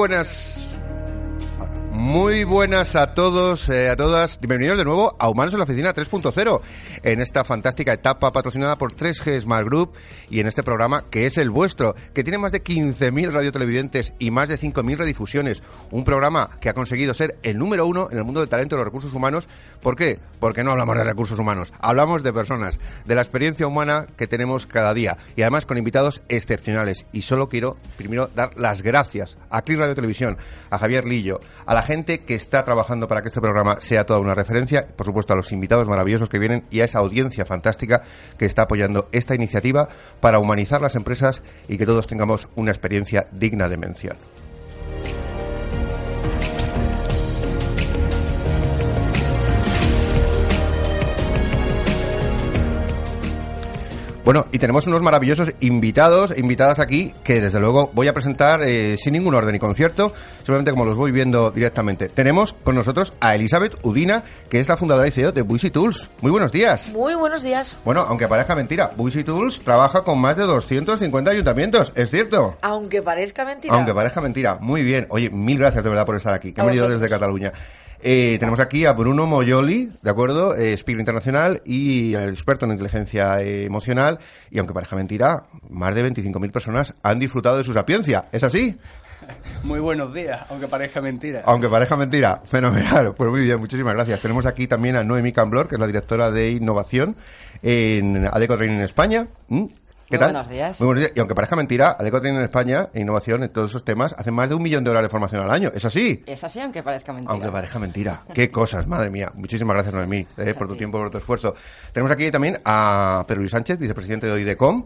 buenas. Muy buenas a todos, eh, a todas. Bienvenidos de nuevo a Humanos en la Oficina 3.0, en esta fantástica etapa patrocinada por 3G Smart Group y en este programa que es el vuestro, que tiene más de 15.000 radiotelevidentes y más de 5.000 redifusiones. Un programa que ha conseguido ser el número uno en el mundo del talento y los recursos humanos. ¿Por qué? Porque no hablamos de recursos humanos, hablamos de personas, de la experiencia humana que tenemos cada día y además con invitados excepcionales. Y solo quiero primero dar las gracias a Click Radio Televisión, a Javier Lillo, a la gente que está trabajando para que este programa sea toda una referencia, por supuesto a los invitados maravillosos que vienen y a esa audiencia fantástica que está apoyando esta iniciativa para humanizar las empresas y que todos tengamos una experiencia digna de mención. Bueno, y tenemos unos maravillosos invitados, invitadas aquí, que desde luego voy a presentar eh, sin ningún orden y concierto, simplemente como los voy viendo directamente. Tenemos con nosotros a Elizabeth Udina, que es la fundadora y CEO de Buisy Tools. Muy buenos días. Muy buenos días. Bueno, aunque parezca mentira, Buisy Tools trabaja con más de 250 ayuntamientos, ¿es cierto? Aunque parezca mentira. Aunque parezca mentira. Muy bien. Oye, mil gracias de verdad por estar aquí, que he venido desde Cataluña. Eh, tenemos aquí a Bruno Moyoli, ¿de acuerdo? Eh, speaker internacional y experto en inteligencia emocional. Y aunque parezca mentira, más de 25.000 personas han disfrutado de su sapiencia. ¿Es así? Muy buenos días, aunque parezca mentira. Aunque parezca mentira, fenomenal. Pues muy bien, muchísimas gracias. Tenemos aquí también a Noemi Camblor, que es la directora de innovación en Adeco Training en España. ¿Qué Muy tal? buenos días. Muy buenos días. Y aunque parezca mentira, Adeco Training en España, e innovación en todos esos temas, hacen más de un millón de horas de formación al año. ¿Es así? Es así, aunque parezca mentira. Aunque parezca mentira. Qué cosas, madre mía. Muchísimas gracias, Noemí, eh, por tu tiempo, por tu esfuerzo. Tenemos aquí también a Pedro Luis Sánchez, vicepresidente de OIDECOM.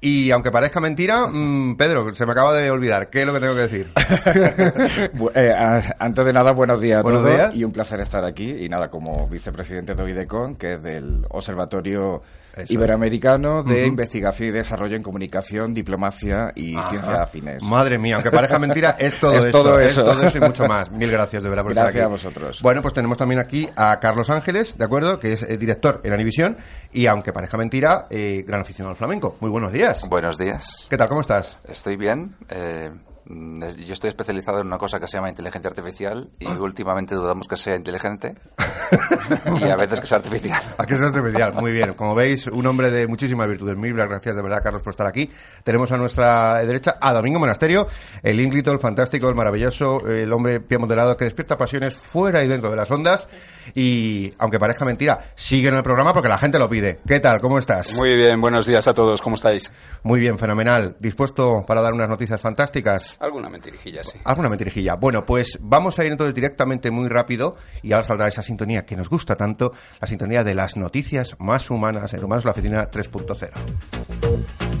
Y aunque parezca mentira, mm, Pedro, se me acaba de olvidar. ¿Qué es lo que tengo que decir? Eh, a- antes de nada, buenos días a Buenos todos días. y un placer estar aquí. Y nada, como vicepresidente de OIDECON, que es del Observatorio Eso. Iberoamericano de. Investigación y Desarrollo en Comunicación, Diplomacia y Ajá. Ciencias Afines. Madre mía, aunque parezca mentira, es todo Es esto. todo es eso. todo eso y mucho más. Mil gracias, de verdad, por Gracias estar a aquí. vosotros. Bueno, pues tenemos también aquí a Carlos Ángeles, ¿de acuerdo? Que es eh, director en Anivisión y, aunque parezca mentira, eh, gran aficionado al flamenco. Muy buenos días. Buenos días. ¿Qué tal? ¿Cómo estás? Estoy bien. eh, yo estoy especializado en una cosa que se llama inteligencia artificial y últimamente dudamos que sea inteligente y a veces que sea artificial. Aquí es artificial, muy bien. Como veis, un hombre de muchísimas virtudes. Mil gracias de verdad, Carlos, por estar aquí. Tenemos a nuestra derecha a Domingo Monasterio, el ínclito, el fantástico, el maravilloso, el hombre pie moderado que despierta pasiones fuera y dentro de las ondas. Y, aunque parezca mentira, sigue en el programa porque la gente lo pide. ¿Qué tal? ¿Cómo estás? Muy bien, buenos días a todos, ¿cómo estáis? Muy bien, fenomenal. ¿Dispuesto para dar unas noticias fantásticas? Mentiras? Alguna mentirijilla, sí. Alguna mentirijilla. Bueno, pues vamos a ir entonces directamente muy rápido y ahora saldrá esa sintonía que nos gusta tanto, la sintonía de las noticias más humanas en Humanos la Oficina 3.0.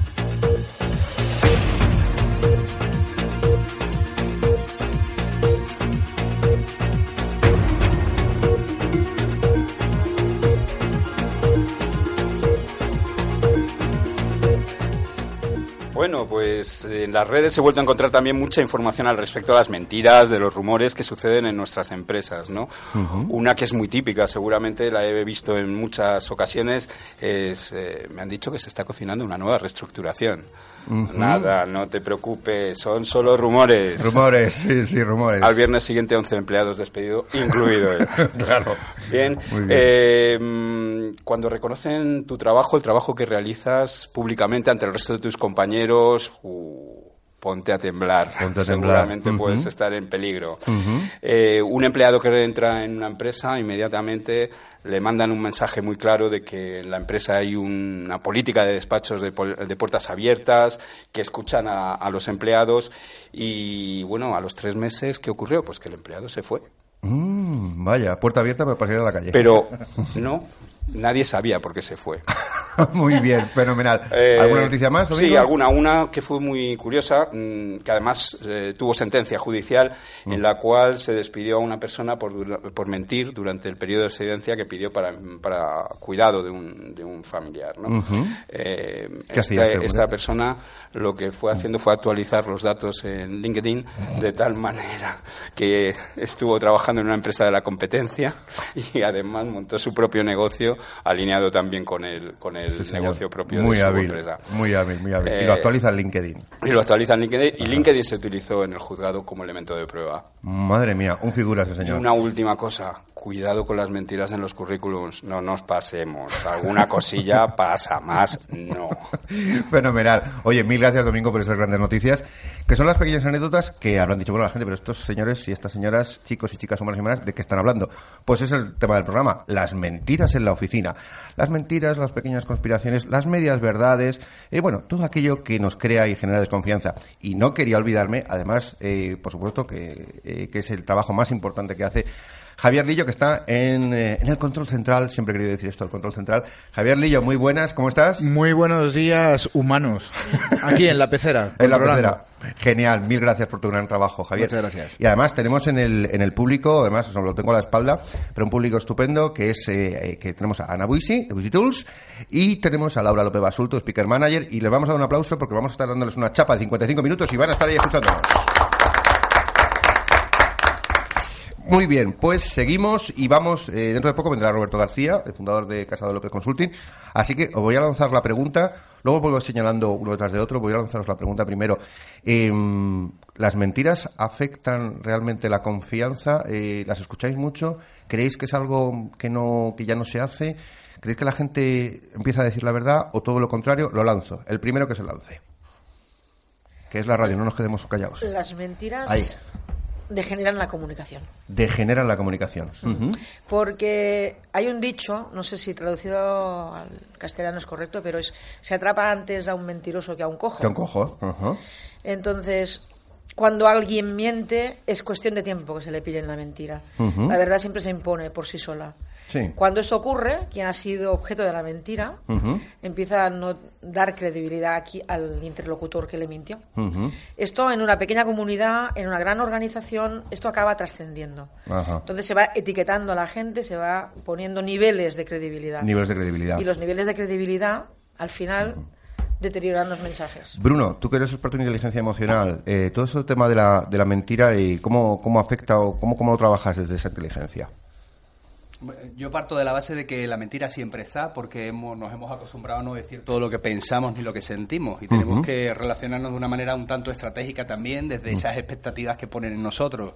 Bueno, pues en las redes ha vuelto a encontrar también mucha información al respecto de las mentiras, de los rumores que suceden en nuestras empresas, ¿no? Una que es muy típica, seguramente la he visto en muchas ocasiones, es, eh, me han dicho que se está cocinando una nueva reestructuración. Nada, no te preocupes, son solo rumores. Rumores, sí, sí, rumores. Al viernes siguiente 11 empleados despedidos, incluido él. claro. Bien, eh, cuando reconocen tu trabajo, el trabajo que realizas públicamente ante el resto de tus compañeros, uh, ponte a temblar. Ponte a temblar. Seguramente Ujú. puedes estar en peligro. Eh, un empleado que entra en una empresa, inmediatamente le mandan un mensaje muy claro de que en la empresa hay una política de despachos de, de puertas abiertas, que escuchan a, a los empleados y, bueno, a los tres meses, ¿qué ocurrió? Pues que el empleado se fue. Mm, vaya, puerta abierta para salir a la calle. Pero no, nadie sabía por qué se fue. Muy bien, fenomenal. Eh, ¿Alguna noticia más? Sí, alguna. Una que fue muy curiosa, mm, que además eh, tuvo sentencia judicial Mm. en la cual se despidió a una persona por, por mentir durante el periodo de excedencia que pidió para, para cuidado de un, de un familiar. ¿no? Eh, ¿Qué hacía esta, este hombre? esta persona lo que fue haciendo fue actualizar los datos en LinkedIn de tal manera que estuvo trabajando en una empresa de la competencia y además montó su propio negocio alineado también con el, con el Sí, negocio propio muy de su hábil, empresa. Muy hábil, muy hábil. y Eh, lo actualiza en LinkedIn. Y lo actualiza en LinkedIn y LinkedIn se utilizó en el juzgado como elemento de prueba. Madre mía, un figura ese Y señor. una última cosa, cuidado con las mentiras en los currículums, no nos pasemos. Alguna cosilla pasa, más no. Fenomenal. Oye, mil gracias, Domingo, por esas grandes noticias, que son las pequeñas anécdotas que habrán dicho, bueno, la gente, pero estos señores y estas señoras, chicos y chicas humanas y humanas, ¿de qué están hablando? Pues es el tema del programa, las mentiras en la oficina. Las mentiras, las pequeñas conspiraciones, las medias verdades, y bueno, todo aquello que nos crea y genera desconfianza. Y no quería olvidarme, además, eh, por supuesto, que, eh, que es el trabajo más importante que hace Javier Lillo, que está en, eh, en el control central, siempre he querido decir esto, el control central. Javier Lillo, muy buenas, ¿cómo estás? Muy buenos días, humanos. Aquí en la pecera. En la pecera. Genial, mil gracias por tu gran trabajo, Javier. Muchas gracias. Y además tenemos en el, en el público, además os lo tengo a la espalda, pero un público estupendo que es eh, eh, que tenemos a Ana Buisi, de Buisi Tools, y tenemos a Laura López Basulto, Speaker Manager, y les vamos a dar un aplauso porque vamos a estar dándoles una chapa de 55 minutos y van a estar ahí escuchándonos. Muy bien, pues seguimos y vamos, eh, dentro de poco vendrá Roberto García, el fundador de Casado López Consulting, así que os voy a lanzar la pregunta, luego vuelvo señalando uno detrás de otro, voy a lanzaros la pregunta primero. Em, ¿Las mentiras afectan realmente la confianza? Eh, ¿Las escucháis mucho? ¿Creéis que es algo que, no, que ya no se hace? ¿Creéis que la gente empieza a decir la verdad o todo lo contrario? Lo lanzo, el primero que se lance, que es la radio, no nos quedemos callados. Las mentiras Ahí. Degeneran la comunicación. Degeneran la comunicación. Porque hay un dicho, no sé si traducido al castellano es correcto, pero es se atrapa antes a un mentiroso que a un cojo. Que un cojo. Entonces, cuando alguien miente, es cuestión de tiempo que se le pille en la mentira. La verdad siempre se impone por sí sola. Sí. Cuando esto ocurre, quien ha sido objeto de la mentira empieza a no dar credibilidad aquí al interlocutor que le mintió. Esto en una pequeña comunidad, en una gran organización, esto acaba trascendiendo. Entonces se va etiquetando a la gente, se va poniendo niveles de credibilidad. Niveles de credibilidad. Y los niveles de credibilidad, al final, deterioran los mensajes. Bruno, tú que eres experto en inteligencia emocional, eh, todo ese tema de la, de la mentira y cómo, cómo afecta o cómo, cómo lo trabajas desde esa inteligencia. Yo parto de la base de que la mentira siempre está porque hemos- nos hemos acostumbrado a no decir todo lo que pensamos ni lo que sentimos y tenemos que relacionarnos de una manera un tanto estratégica también desde esas expectativas que ponen en nosotros.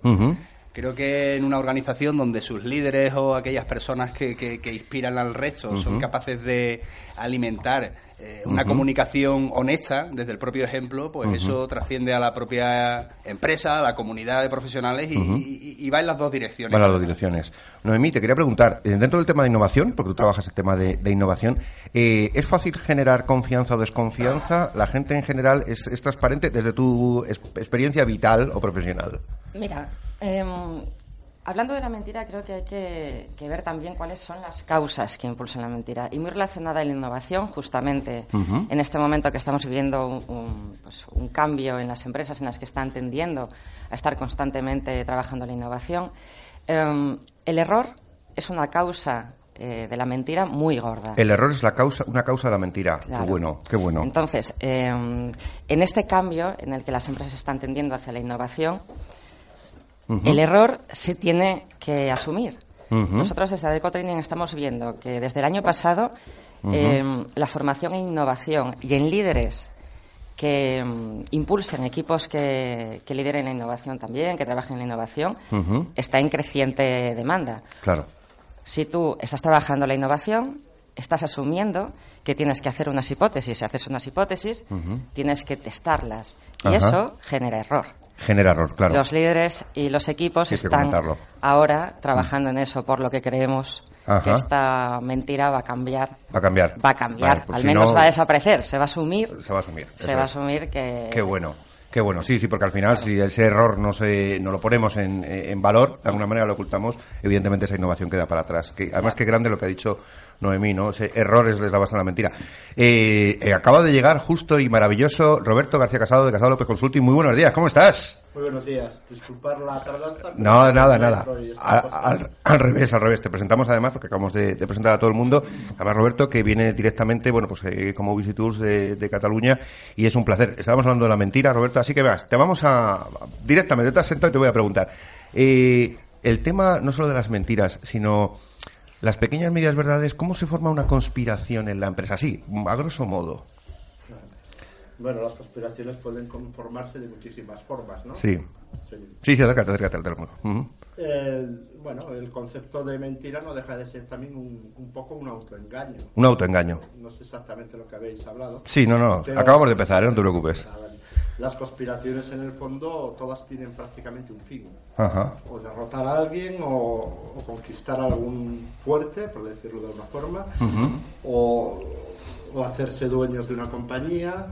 Creo que en una organización donde sus líderes o aquellas personas que, que- que inspiran al resto son capaces de alimentar eh, una comunicación honesta desde el propio ejemplo, pues eso trasciende a la propia empresa, a la comunidad de profesionales y, y- y va en las dos direcciones. Van las dos direcciones. Noemí, te quería preguntar, eh, dentro del tema de innovación, porque tú trabajas el tema de, de innovación, eh, ¿es fácil generar confianza o desconfianza? ¿La gente en general es, es transparente desde tu es- experiencia vital o profesional? Mira, em, hablando de la mentira, creo que hay que, que ver también cuáles son las causas que impulsan la mentira. Y muy relacionada a la innovación, justamente en este momento que estamos viviendo un, un, pues, un cambio en las empresas en las que están tendiendo a estar constantemente trabajando la innovación, em, el error es una causa eh, de la mentira muy gorda. El error es la causa, una causa de la mentira. Claro. Qué bueno, qué bueno. Entonces, eh, en este cambio en el que las empresas están tendiendo hacia la innovación, el error se tiene que asumir. Nosotros desde Adeco Training estamos viendo que desde el año pasado eh, la formación en innovación y en líderes que mm, impulsen equipos que, que lideren la innovación también, que trabajen en la innovación, está en creciente demanda. Claro. Si tú estás trabajando la innovación, estás asumiendo que tienes que hacer unas hipótesis. Si haces unas hipótesis, tienes que testarlas. Y eso genera error. Genera error, claro. Los líderes y los equipos están ahora trabajando en eso, por lo que creemos Ajá. que esta mentira va a cambiar. Va a cambiar. Va a cambiar. Vale, pues Al si menos no, va a desaparecer. Se va a asumir. Se va a asumir. Se va a asumir que. Qué bueno. Qué bueno, sí, sí, porque al final si ese error no se, no lo ponemos en, en valor, de alguna manera lo ocultamos, evidentemente esa innovación queda para atrás. Que, además, qué grande lo que ha dicho Noemí, ¿no? Ese error es la mentira. Eh, eh, acaba de llegar justo y maravilloso Roberto García Casado de Casado López Consulting. Muy buenos días, ¿cómo estás? Muy buenos días. Disculpar la tardanza. No, nada, nada. Al, acostado. al- al revés, al revés. Te presentamos además, porque acabamos de, de presentar a todo el mundo, además Roberto, que viene directamente, bueno, pues eh, como Visitors de, de Cataluña, y es un placer. Estábamos hablando de la mentira, Roberto, así que veas, te vamos a, directamente, te has sentado y te voy a preguntar. Eh, el tema no solo de las mentiras, sino las pequeñas medias verdades, ¿cómo se forma una conspiración en la empresa? Sí, a grosso modo. Bueno, las conspiraciones pueden conformarse de muchísimas formas, ¿no? Sí. Sí. Sí, sí, acércate, acércate al. El- bueno, el concepto de mentira no deja de ser también un, un poco un autoengaño. Un autoengaño. No sé exactamente lo que habéis hablado. Sí, no, no, acabamos de empezar, ¿eh? no te preocupes. Las conspiraciones en el fondo todas tienen prácticamente un fin. Ajá. O derrotar a alguien o, o conquistar algún fuerte, por decirlo de alguna forma, o, o hacerse dueños de una compañía.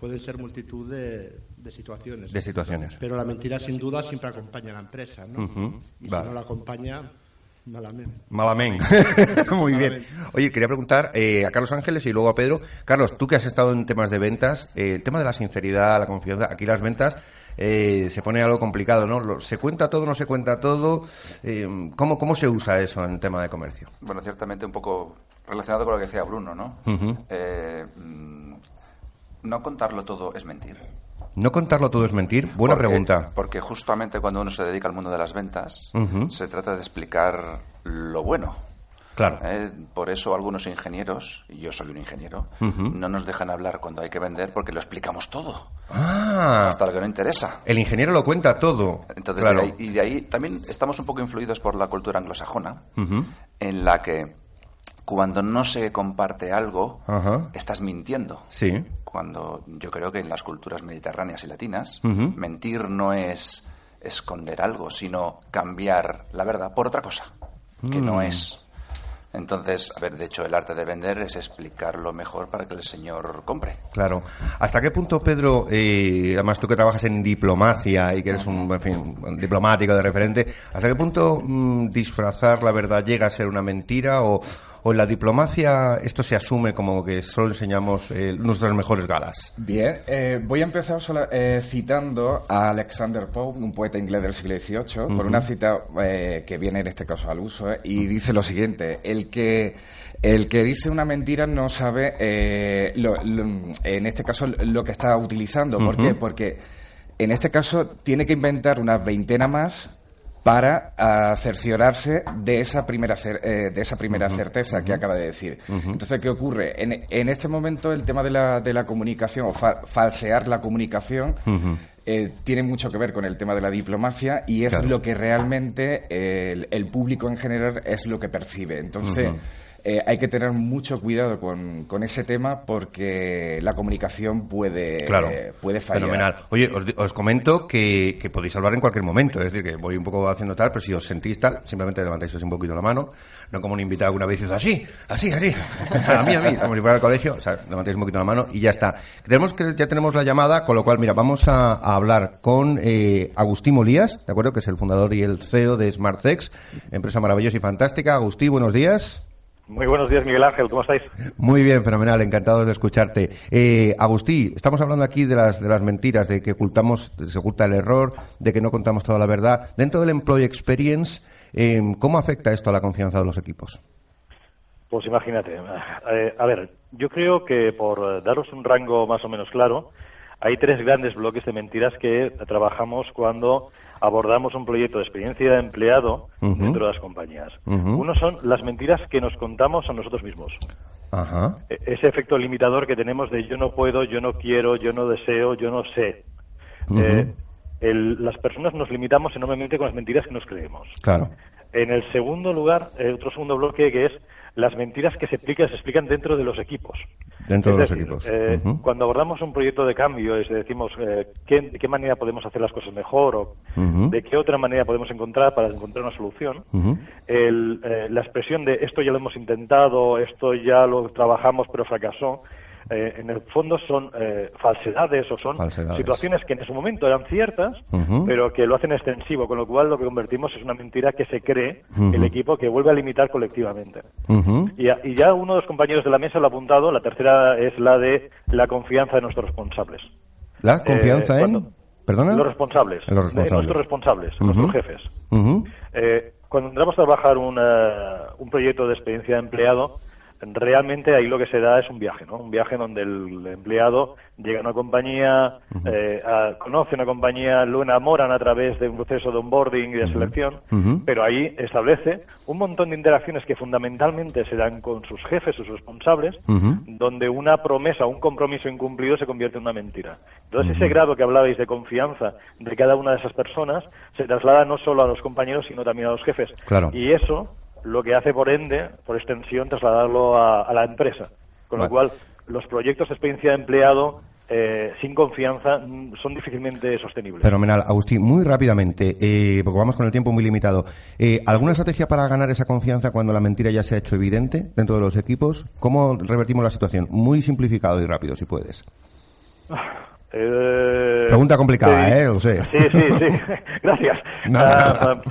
Pueden ser multitud de, de situaciones. De situaciones. Pero la mentira sin duda siempre acompaña a la empresa, ¿no? Y vale. si no la acompaña, malamente. Malamente. Muy bien. Oye, quería preguntar eh, a Carlos Ángeles y luego a Pedro. Carlos, tú que has estado en temas de ventas, eh, el tema de la sinceridad, la confianza, aquí las ventas eh, se pone algo complicado, ¿no? ¿Se cuenta todo, no se cuenta todo? Eh, ¿cómo, ¿Cómo se usa eso en tema de comercio? Bueno, ciertamente un poco relacionado con lo que decía Bruno, ¿no? Eh, mm, no contarlo todo es mentir. ¿No contarlo todo es mentir? Buena Porque- pregunta. Porque justamente cuando uno se dedica al mundo de las ventas, se trata de explicar lo bueno. Claro. Eh, por eso algunos ingenieros, y yo soy un ingeniero, no nos dejan hablar cuando hay que vender porque lo explicamos todo, Ah, hasta lo que no interesa. el ingeniero lo cuenta todo. Entonces, claro. de ahí- y de ahí también estamos un poco influidos por la cultura anglosajona, en la que cuando no se comparte algo, Ajá. estás mintiendo. Sí. Cuando yo creo que en las culturas mediterráneas y latinas, mentir no es esconder algo, sino cambiar la verdad por otra cosa, que Mm. no es. Entonces, a ver, de hecho, el arte de vender es explicarlo mejor para que el señor compre. Claro. ¿Hasta qué punto, Pedro, eh, además tú que trabajas en diplomacia y que eres un, en fin, un diplomático de referente, ¿hasta qué punto mm, disfrazar la verdad llega a ser una mentira o, o en la diplomacia esto se asume como que solo enseñamos eh, nuestras mejores galas? Bien, eh, voy a empezar eh, citando a Alexander Pope, un poeta inglés del siglo XVIII, por una cita eh, que viene en este caso al uso, y dice lo siguiente, el que, el que dice una mentira no sabe, eh, lo- lo- en este caso, lo que está utilizando. ¿Por qué? Porque en este caso tiene que inventar una veintena más para ah, cerciorarse de esa primera cer- eh, de esa primera certeza que acaba de decir. Entonces, ¿qué ocurre? En, en este momento el tema de la, de la comunicación o fa- falsear la comunicación eh, tiene mucho que ver con el tema de la diplomacia y es Claro. lo que realmente eh, el, el público en general es lo que percibe. Entonces. Eh, hay que tener mucho cuidado con, con ese tema porque la comunicación puede, Claro, eh, puede fallar. fenomenal. Oye, os, comento que, que podéis hablar en cualquier momento, es decir, que voy un poco haciendo tal, pero si os sentís tal, simplemente levantáis un poquito la mano, no como un invitado que una vez dice así, así, así, a mí, a mí, como si fuera al colegio, o sea, levantáis un poquito la mano y ya está. Tenemos que, ya tenemos la llamada, con lo cual, mira, vamos a, a hablar con eh, Agustín Molías, ¿de acuerdo? Que es el fundador y el CEO de SmartSex, empresa maravillosa y fantástica. Agustín, buenos días. Muy buenos días, Miguel Ángel, ¿cómo estáis? Muy bien, fenomenal, encantado de escucharte. Eh, Agustí, estamos hablando aquí de las, de las mentiras, de que ocultamos, se oculta el error, de que no contamos toda la verdad. Dentro del Employee Experience, eh, ¿cómo afecta esto a la confianza de los equipos? Pues imagínate. eh, a ver, yo creo que por daros un rango más o menos claro, hay tres grandes bloques de mentiras que trabajamos cuando abordamos un proyecto de experiencia de empleado dentro de las compañías. Ujú. Uno son las mentiras que nos contamos a nosotros mismos. Ajá. E- Ese efecto limitador que tenemos de yo no puedo, yo no quiero, yo no deseo, yo no sé. Eh, el- las personas nos limitamos enormemente con las mentiras que nos creemos. Claro. En el segundo lugar, eh, otro segundo bloque que es las mentiras que se explican, se explican dentro de los equipos. Dentro Es de los decir, equipos. eh. Cuando abordamos un proyecto de cambio y decimos eh, ¿qué, de qué manera podemos hacer las cosas mejor o de qué otra manera podemos encontrar para encontrar una solución, el, eh, la expresión de esto ya lo hemos intentado, esto ya lo trabajamos pero fracasó, eh, en el fondo son eh, falsedades o son Falsedades. situaciones que en su momento eran ciertas, pero que lo hacen extensivo, con lo cual lo que convertimos es una mentira que se cree el equipo que vuelve a limitar colectivamente. Y, ya- y ya uno de los compañeros de la mesa lo ha apuntado, la tercera es la de la confianza de nuestros responsables. La confianza Eh, en... cuando- ¿Perdona? Los responsables. En los de responsables. nuestros responsables, nuestros jefes. Eh, cuando entramos a trabajar una- un proyecto de experiencia de empleado, realmente ahí lo que se da es un viaje, ¿no? Un viaje donde el empleado llega a una compañía, eh, a- conoce una compañía, lo enamoran a través de un proceso de onboarding y de selección, pero ahí establece un montón de interacciones que fundamentalmente se dan con sus jefes, sus responsables, donde una promesa, un compromiso incumplido se convierte en una mentira. Entonces, ese grado que hablabais de confianza de cada una de esas personas se traslada no solo a los compañeros, sino también a los jefes. Claro. Y eso lo que hace, por ende, por extensión, trasladarlo a, a la empresa. Con Vale. lo cual, los proyectos de experiencia de empleado eh, sin confianza son difícilmente sostenibles. Fenomenal. Agustín, muy rápidamente, eh, porque vamos con el tiempo muy limitado. Eh, ¿Alguna estrategia para ganar esa confianza cuando la mentira ya se ha hecho evidente dentro de los equipos? ¿Cómo revertimos la situación? Muy simplificado y rápido, si puedes. Eh, Pregunta complicada, sí. ¿eh? Lo sé. Sí, sí, sí. Gracias. Nada, Ah, nada.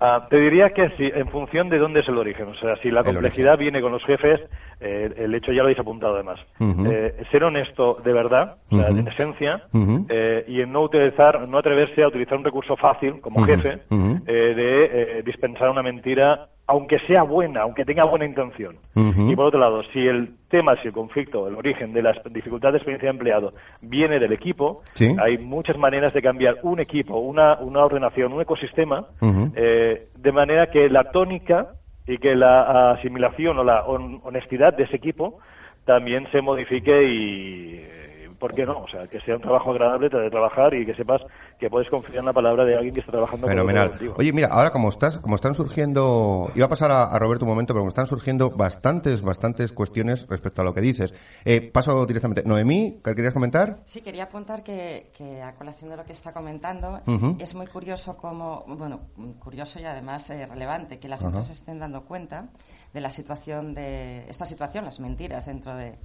Ah, te diría que sí, en función de dónde es el origen. O sea, si la El complejidad viene con los jefes, eh, el hecho ya lo habéis apuntado además. Eh, ser honesto de verdad, o sea, Ujú. en esencia, eh, y en no utilizar, no atreverse a utilizar un recurso fácil como jefe eh, de eh, dispensar una mentira, aunque sea buena, aunque tenga buena intención. Y por otro lado, si el tema, si el conflicto, el origen de la dificultad de experiencia de empleado viene del equipo, Sí. hay muchas maneras de cambiar un equipo, una, una ordenación, un ecosistema, eh, de manera que la tónica y que la asimilación o la hon- honestidad de ese equipo también se modifique y, ¿por qué no? O sea, que sea un trabajo agradable de trabajar y que sepas que puedes confiar en la palabra de alguien que está trabajando con Fenomenal. contigo. Oye, mira, ahora como estás, como están surgiendo, iba a pasar a, a Roberto un momento, pero como están surgiendo bastantes, bastantes cuestiones respecto a lo que dices. Eh, paso directamente. Noemí, ¿qué querías comentar? Sí, quería apuntar que, que a colación de lo que está comentando, es muy curioso como, bueno, curioso y además eh, relevante que las empresas estén dando cuenta de la situación de, esta situación, las mentiras dentro de,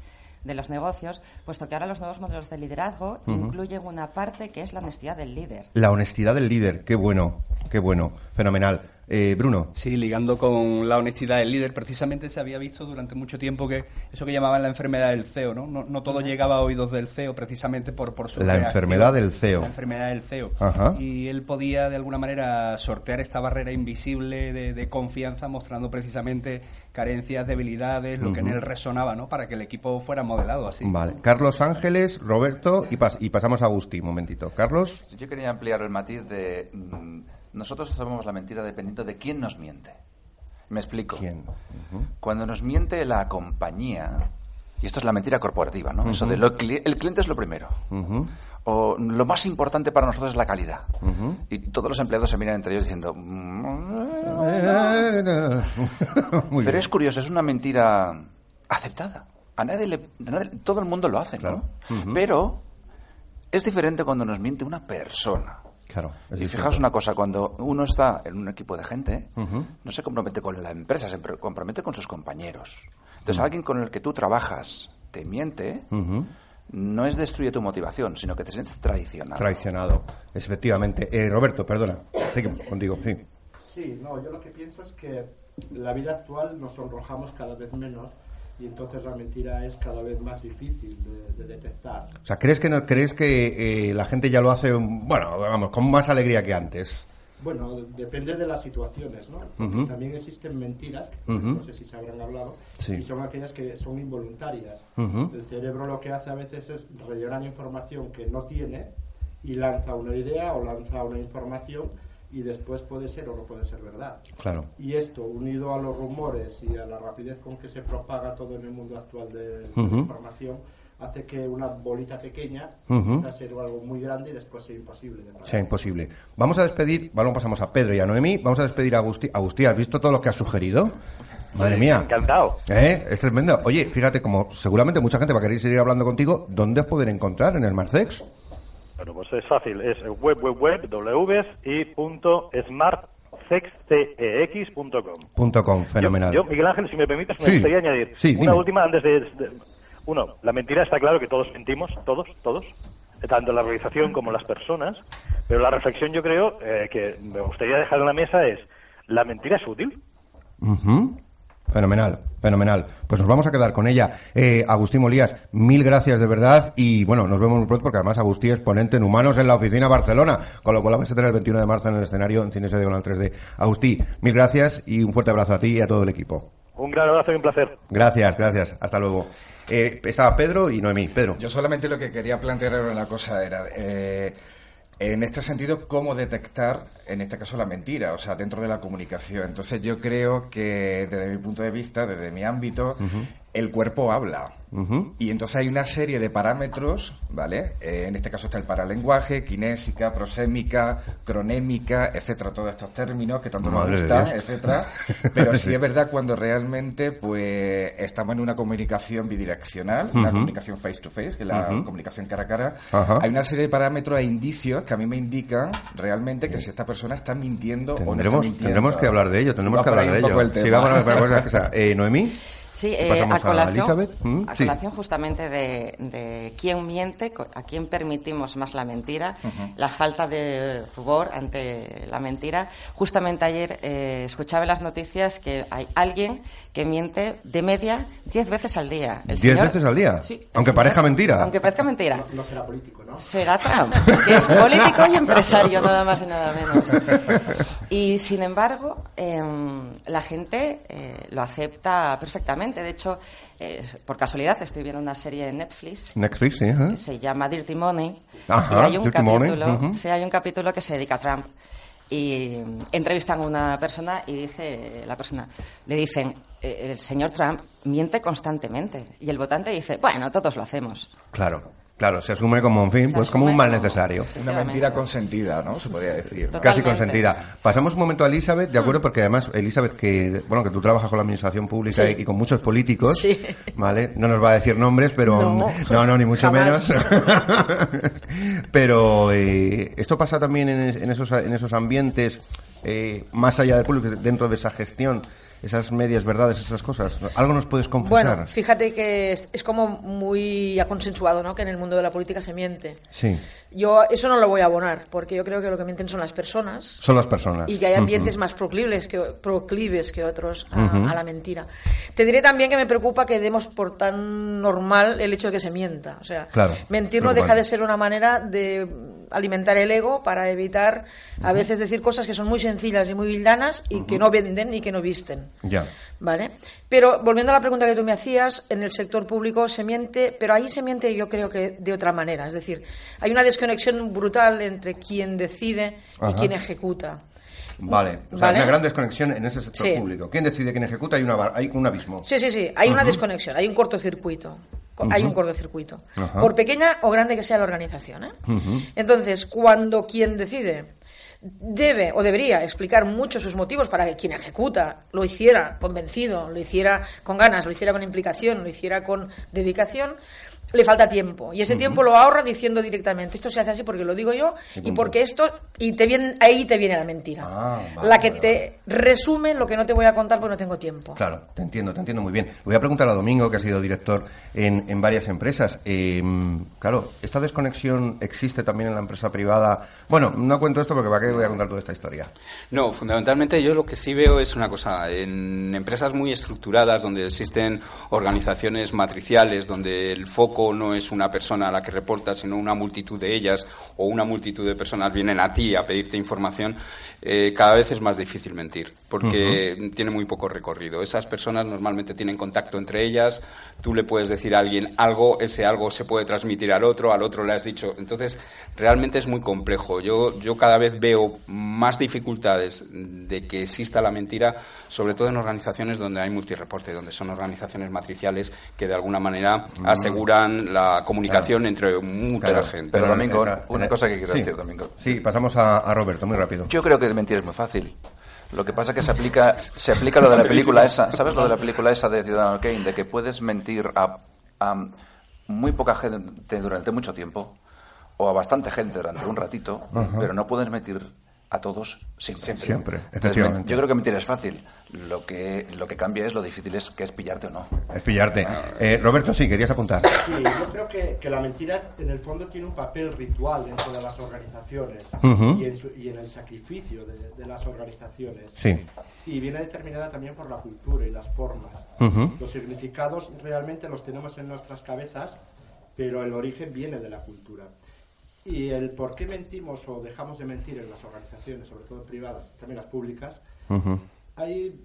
de los negocios, puesto que ahora los nuevos modelos de liderazgo incluyen una parte que es la honestidad del líder. La honestidad del líder. Qué bueno, qué bueno. Fenomenal. Eh, Bruno. Sí, ligando con la honestidad del líder, precisamente se había visto durante mucho tiempo que eso que llamaban la enfermedad del CEO, ¿no? No, no todo llegaba a oídos del CEO precisamente por, por su La enfermedad del CEO. La enfermedad del CEO. Ajá. Y él podía de alguna manera sortear esta barrera invisible de, de confianza mostrando precisamente carencias, debilidades, lo que en él resonaba, ¿no? Para que el equipo fuera modelado así. Vale. Carlos Ángeles, Roberto y, pas- y pasamos a Agustín. Un momentito. Carlos. Yo quería ampliar el matiz de mm, nosotros somos la mentira dependiendo de quién nos miente. Me explico. ¿Quién? Cuando nos miente la compañía, y esto es la mentira corporativa, ¿no? Eso de lo el cliente es lo primero. O lo más importante para nosotros es la calidad. Y todos los empleados se miran entre ellos diciendo... "Mm". Pero es curioso, es una mentira aceptada. A nadie le, a nadie- todo el mundo lo hace, ¿no? Pero es diferente cuando nos miente una persona. Claro. Y fijaos una cosa, cuando uno está en un equipo de gente, Ujú. no se compromete con la empresa, se compromete con sus compañeros. Entonces, alguien con el que tú trabajas te miente, Ujú. no es destruye tu motivación, sino que te sientes traicionado. Traicionado, efectivamente. Eh, Roberto, perdona, seguimos contigo, sí. Sí, no, yo lo que pienso es que la vida actual nos sonrojamos cada vez menos y entonces la mentira es cada vez más difícil de, de detectar. O sea, ¿crees que, no, crees que eh, la gente ya lo hace, bueno, vamos, con más alegría que antes? Bueno, depende de las situaciones, ¿no? Ujú. también existen mentiras, Ujú. no sé si se habrán hablado, Sí. y son aquellas que son involuntarias. El cerebro lo que hace a veces es rellenar información que no tiene y lanza una idea o lanza una información y después puede ser o no puede ser verdad. Claro. Y esto, unido a los rumores y a la rapidez con que se propaga todo en el mundo actual de, de Ujú. la información, hace que una bolita pequeña Ujú. pueda ser algo muy grande y después sea imposible de. Sea imposible. Vamos a despedir, bueno, pasamos a Pedro y a Noemí, vamos a despedir a Agustí. Agustí, ¿has visto todo lo que has sugerido? Madre mía. Encantado. ¿Eh? Es tremendo. Oye, fíjate, como seguramente mucha gente va a querer seguir hablando contigo, ¿dónde os pueden encontrar en el Marcex? Bueno, pues es fácil, es web, web, web, w's y punto smartcextex.com. Punto com, fenomenal. Yo, Miguel Ángel, si me permites, me Sí. gustaría añadir Sí, una dime. última antes de, de- Uno, la mentira está claro que todos mentimos, todos, todos, tanto la organización como las personas, pero la reflexión yo creo eh, que me gustaría dejar en la mesa es, ¿la mentira es útil? Ujú. Fenomenal, fenomenal. Pues nos vamos a quedar con ella. Eh, Agustín Molías, mil gracias de verdad y bueno, nos vemos muy pronto porque además Agustín es ponente en Humanos en la oficina Barcelona, con lo cual vamos a tener el 21 de marzo en el escenario en Cines de Diagonal 3D. Agustín, mil gracias y un fuerte abrazo a ti y a todo el equipo. Un gran abrazo y un placer. Gracias, gracias. Hasta luego. Eh, estaba Pedro y Noemí. Pedro. Yo solamente lo que quería plantear era una cosa, era eh, en este sentido cómo detectar, en este caso, la mentira, o sea, dentro de la comunicación. Entonces yo creo que desde mi punto de vista, desde mi ámbito, el cuerpo habla. Y entonces hay una serie de parámetros, ¿vale? Eh, en este caso está el paralenguaje, kinésica, prosémica, cronémica, etcétera, todos estos términos que tanto Madre nos gustan, etcétera. Pero sí es verdad cuando realmente pues estamos en una comunicación bidireccional, una Ujú. comunicación face to face, que es la comunicación cara a cara. Hay una serie de parámetros e indicios que a mí me indican realmente que si esta persona está mintiendo o no está Tendremos, mintiendo. tendremos que hablar de ello, tendremos Va que hablar de ello. el. Sí, vamos a ver, cosa, cosa. Eh, Noemí. Sí, eh, a colación, Elizabeth. Mm, a sí. colación justamente de, de quién miente, a quién permitimos más la mentira, Ujú. la falta de rubor ante la mentira. Justamente ayer eh, escuchaba en las noticias que hay alguien que miente de media 10 veces al día. El ¿Diez señor- veces al día? Sí, Aunque señor- parezca mentira. Aunque parezca mentira. No, no será político, ¿no? Será Trump, que es político y empresario, nada más y nada menos. Y sin embargo, em, la gente eh, lo acepta perfectamente. De hecho, eh, por casualidad estoy viendo una serie en Netflix Netflix, sí. que se llama Dirty Money. Ajá, y hay un Dirty Money, capítulo, ujú. sí, hay un capítulo que se dedica a Trump. Y mm, entrevistan a una persona y dice la persona, le dicen, "Eh, el señor Trump miente constantemente. Y el votante dice, bueno, todos lo hacemos. Claro, claro, se asume como, en fin, Se pues como un mal como- necesario. Una mentira consentida, ¿no? Se podría decir. Casi consentida. Pasamos un momento a Elizabeth, de acuerdo, porque además, Elizabeth, que bueno, que tú trabajas con la administración pública Sí. y, y con muchos políticos, Sí. ¿vale? No nos va a decir nombres, pero No, no, no, ni mucho jamás. menos. pero eh, esto pasa también en, en esos en esos ambientes eh, más allá del público, dentro de esa gestión, esas medias verdades, esas cosas. ¿Algo nos puedes confesar? Bueno, fíjate que es, es como muy ya consensuado, ¿no? Que en el mundo de la política se miente. sí, Yo eso no lo voy a abonar, porque yo creo que lo que mienten son las personas son las personas. y que hay ambientes más proclives que, proclives que otros a, la mentira. Te diré también que me preocupa que demos por tan normal el hecho de que se mienta. O sea, Claro, mentir no deja de ser una manera de alimentar el ego para evitar a veces decir cosas que son muy sencillas y muy villanas y que no venden y que no visten. Ya. ¿Vale? Pero volviendo a la pregunta que tú me hacías, en el sector público se miente, pero ahí se miente yo creo que de otra manera. Es decir, hay una desconexión brutal entre quien decide y quien ejecuta. Vale, o sea, ¿Vale? una gran desconexión en ese sector Sí. público. ¿Quién decide quién ejecuta? Hay, una, hay un abismo. Sí, sí, sí, hay una desconexión, hay un cortocircuito. hay un cortocircuito. Por pequeña o grande que sea la organización. ¿eh? Entonces, cuando quien decide debe o debería explicar mucho sus motivos para que quien ejecuta lo hiciera convencido, lo hiciera con ganas, lo hiciera con implicación, lo hiciera con dedicación, le falta tiempo. Y ese tiempo lo ahorra diciendo directamente esto se hace así porque lo digo yo y, porque esto y te viene ahí te viene la mentira. Ah, la que te resume lo que no te voy a contar porque no tengo tiempo. Claro te entiendo te entiendo muy bien. Voy a preguntar a Domingo que ha sido director en, en varias empresas. Eh, claro esta desconexión existe también en la empresa privada bueno no cuento esto porque para qué voy a contar toda esta historia no fundamentalmente yo lo que sí veo es una cosa. En empresas muy estructuradas donde existen organizaciones matriciales donde el foco no es una persona a la que reportas, sino una multitud de ellas o una multitud de personas vienen a ti a pedirte información, eh, cada vez es más difícil mentir, porque tiene muy poco recorrido. Esas personas normalmente tienen contacto entre ellas, tú le puedes decir a alguien algo, ese algo se puede transmitir al otro, al otro le has dicho. Entonces, realmente es muy complejo. Yo, yo cada vez veo más dificultades de que exista la mentira, sobre todo en organizaciones donde hay multireporte, donde son organizaciones matriciales que de alguna manera aseguran la comunicación entre mucha gente. Pero, Domingo, una cosa que quiero decir, Domingo. Sí, pasamos a, a Roberto, muy rápido. Yo creo que mentir es muy fácil. Lo que pasa es que se aplica, se aplica lo de la película esa. ¿Sabes lo de la película esa de Ciudadano Kane? De que puedes mentir a, muy poca gente durante mucho tiempo o a bastante gente durante un ratito, pero no puedes mentir a todos siempre. Siempre, efectivamente. yo creo que mentir es fácil. Lo que, lo que cambia es lo difícil es que es pillarte o no. Es pillarte. Eh, Roberto, sí, querías apuntar. Sí, yo creo que, que, la mentira en el fondo tiene un papel ritual dentro de las organizaciones y, en y, en el sacrificio de, de, las organizaciones. Sí. Y viene determinada también por la cultura y las formas. Los significados realmente los tenemos en nuestras cabezas, pero el origen viene de la cultura. Y el por qué mentimos o dejamos de mentir en las organizaciones, sobre todo privadas, también las públicas, hay,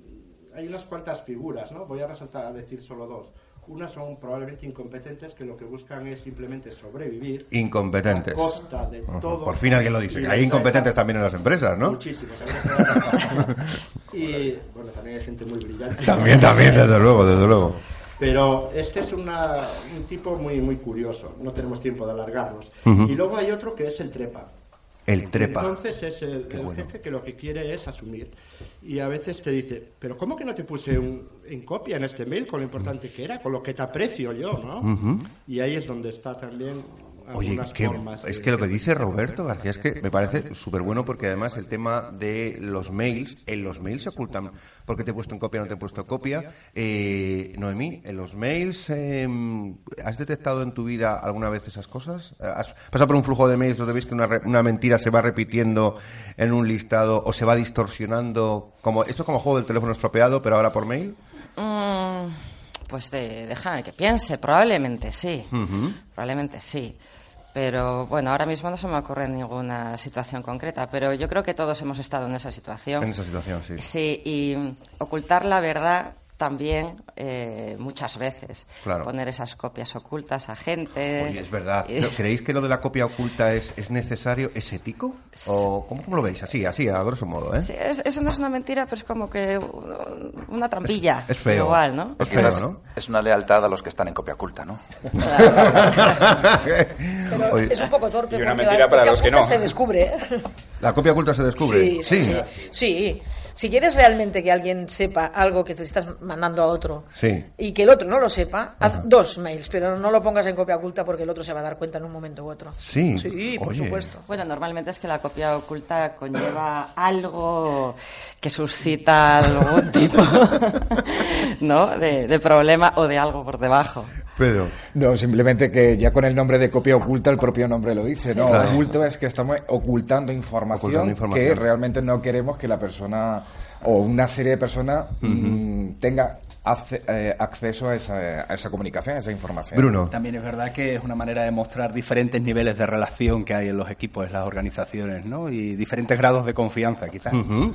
hay unas cuantas figuras, ¿no? Voy a resaltar, a decir solo dos. Unas son probablemente incompetentes que lo que buscan es simplemente sobrevivir. Incompetentes. A costa de todo. Por fin alguien lo dice. Hay incompetentes también en las empresas, ¿no? Muchísimos. y bueno, también hay gente muy brillante. También, también, desde luego, desde luego. Pero este es una, un tipo muy, muy curioso, no tenemos tiempo de alargarnos. Y luego hay otro que es el trepa. El trepa. Entonces es el, jefe que lo que quiere es asumir. Y a veces te dice, pero ¿cómo que no te puse un, en copia en este mail con lo importante que era, con lo que te aprecio yo, ¿no? Y ahí es donde está también Oye, es que lo que dice Roberto García es que me parece súper bueno porque además el tema de los mails, en los mails se ocultan porque te he puesto en copia o no te he puesto copia. Eh, Noemí, en los mails, em, ¿has detectado en tu vida alguna vez esas cosas? ¿Has pasado por un flujo de mails donde ves que una, mentira se va repitiendo en un listado o se va distorsionando? Como, esto es como juego del teléfono estropeado, pero ahora por mail. Mm, pues de, déjame que piense, probablemente sí. Probablemente sí. Pero bueno, ahora mismo no se me ocurre ninguna situación concreta, pero yo creo que todos hemos estado en esa situación. En esa situación, sí. Sí, y ocultar la verdad también eh, muchas veces. Poner esas copias ocultas a gente. Oye, es verdad. ¿Creéis que lo de la copia oculta es, es necesario? ¿Es ético? ¿O cómo, lo veis? Así, así, a grosso modo, ¿eh? Sí, eso no es una mentira, pero es como que una trampilla. Es, feo. Igual, ¿no? Es, feo, ¿no? es una lealtad a los que están en copia oculta, ¿no? pero es un poco torpe. Y una mentira para los que no. se descubre. ¿La copia oculta se descubre? sí. sí. sí. sí si quieres realmente que alguien sepa algo que te estás mandando a otro y que el otro no lo sepa, haz dos mails, pero no lo pongas en copia oculta porque el otro se va a dar cuenta en un momento u otro. Sí, sí por supuesto. Bueno, normalmente es que la copia oculta conlleva algo que suscita algún tipo ¿no? de, de problema o de algo por debajo. Pero... No, simplemente que ya con el nombre de copia oculta el propio nombre lo dice, ¿no? Oculto es que estamos ocultando información, que realmente no queremos que la persona o una serie de personas mm, tenga eh, acceso a esa, a esa, comunicación, a esa información. Bruno. También es verdad que es una manera de mostrar diferentes niveles de relación que hay en los equipos, en las organizaciones, ¿no? Y diferentes grados de confianza, quizás.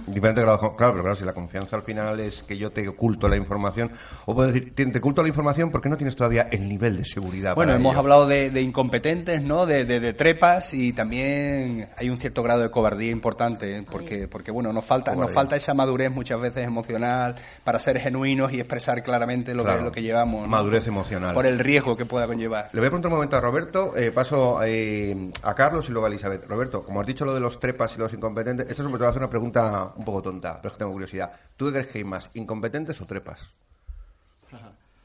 Diferentes grados, claro, pero claro, si la confianza al final es que yo te oculto la información, o puedo decir, te, oculto la información porque no tienes todavía el nivel de seguridad. Bueno, hemos hablado de, incompetentes, ¿no? De, de, trepas y también hay un cierto grado de cobardía importante, porque, porque bueno, nos falta, nos falta esa madurez muchas veces emocional para ser genuinos y expresar expresar claramente lo, que, lo que llevamos. Madurez emocional. Por el riesgo que pueda conllevar. Le voy a preguntar un momento a Roberto, eh, paso eh, a Carlos y luego a Elizabeth. Roberto, como has dicho lo de los trepas y los incompetentes, esto va a hacer una pregunta un poco tonta, pero es que tengo curiosidad. ¿Tú qué crees que hay más, incompetentes o trepas?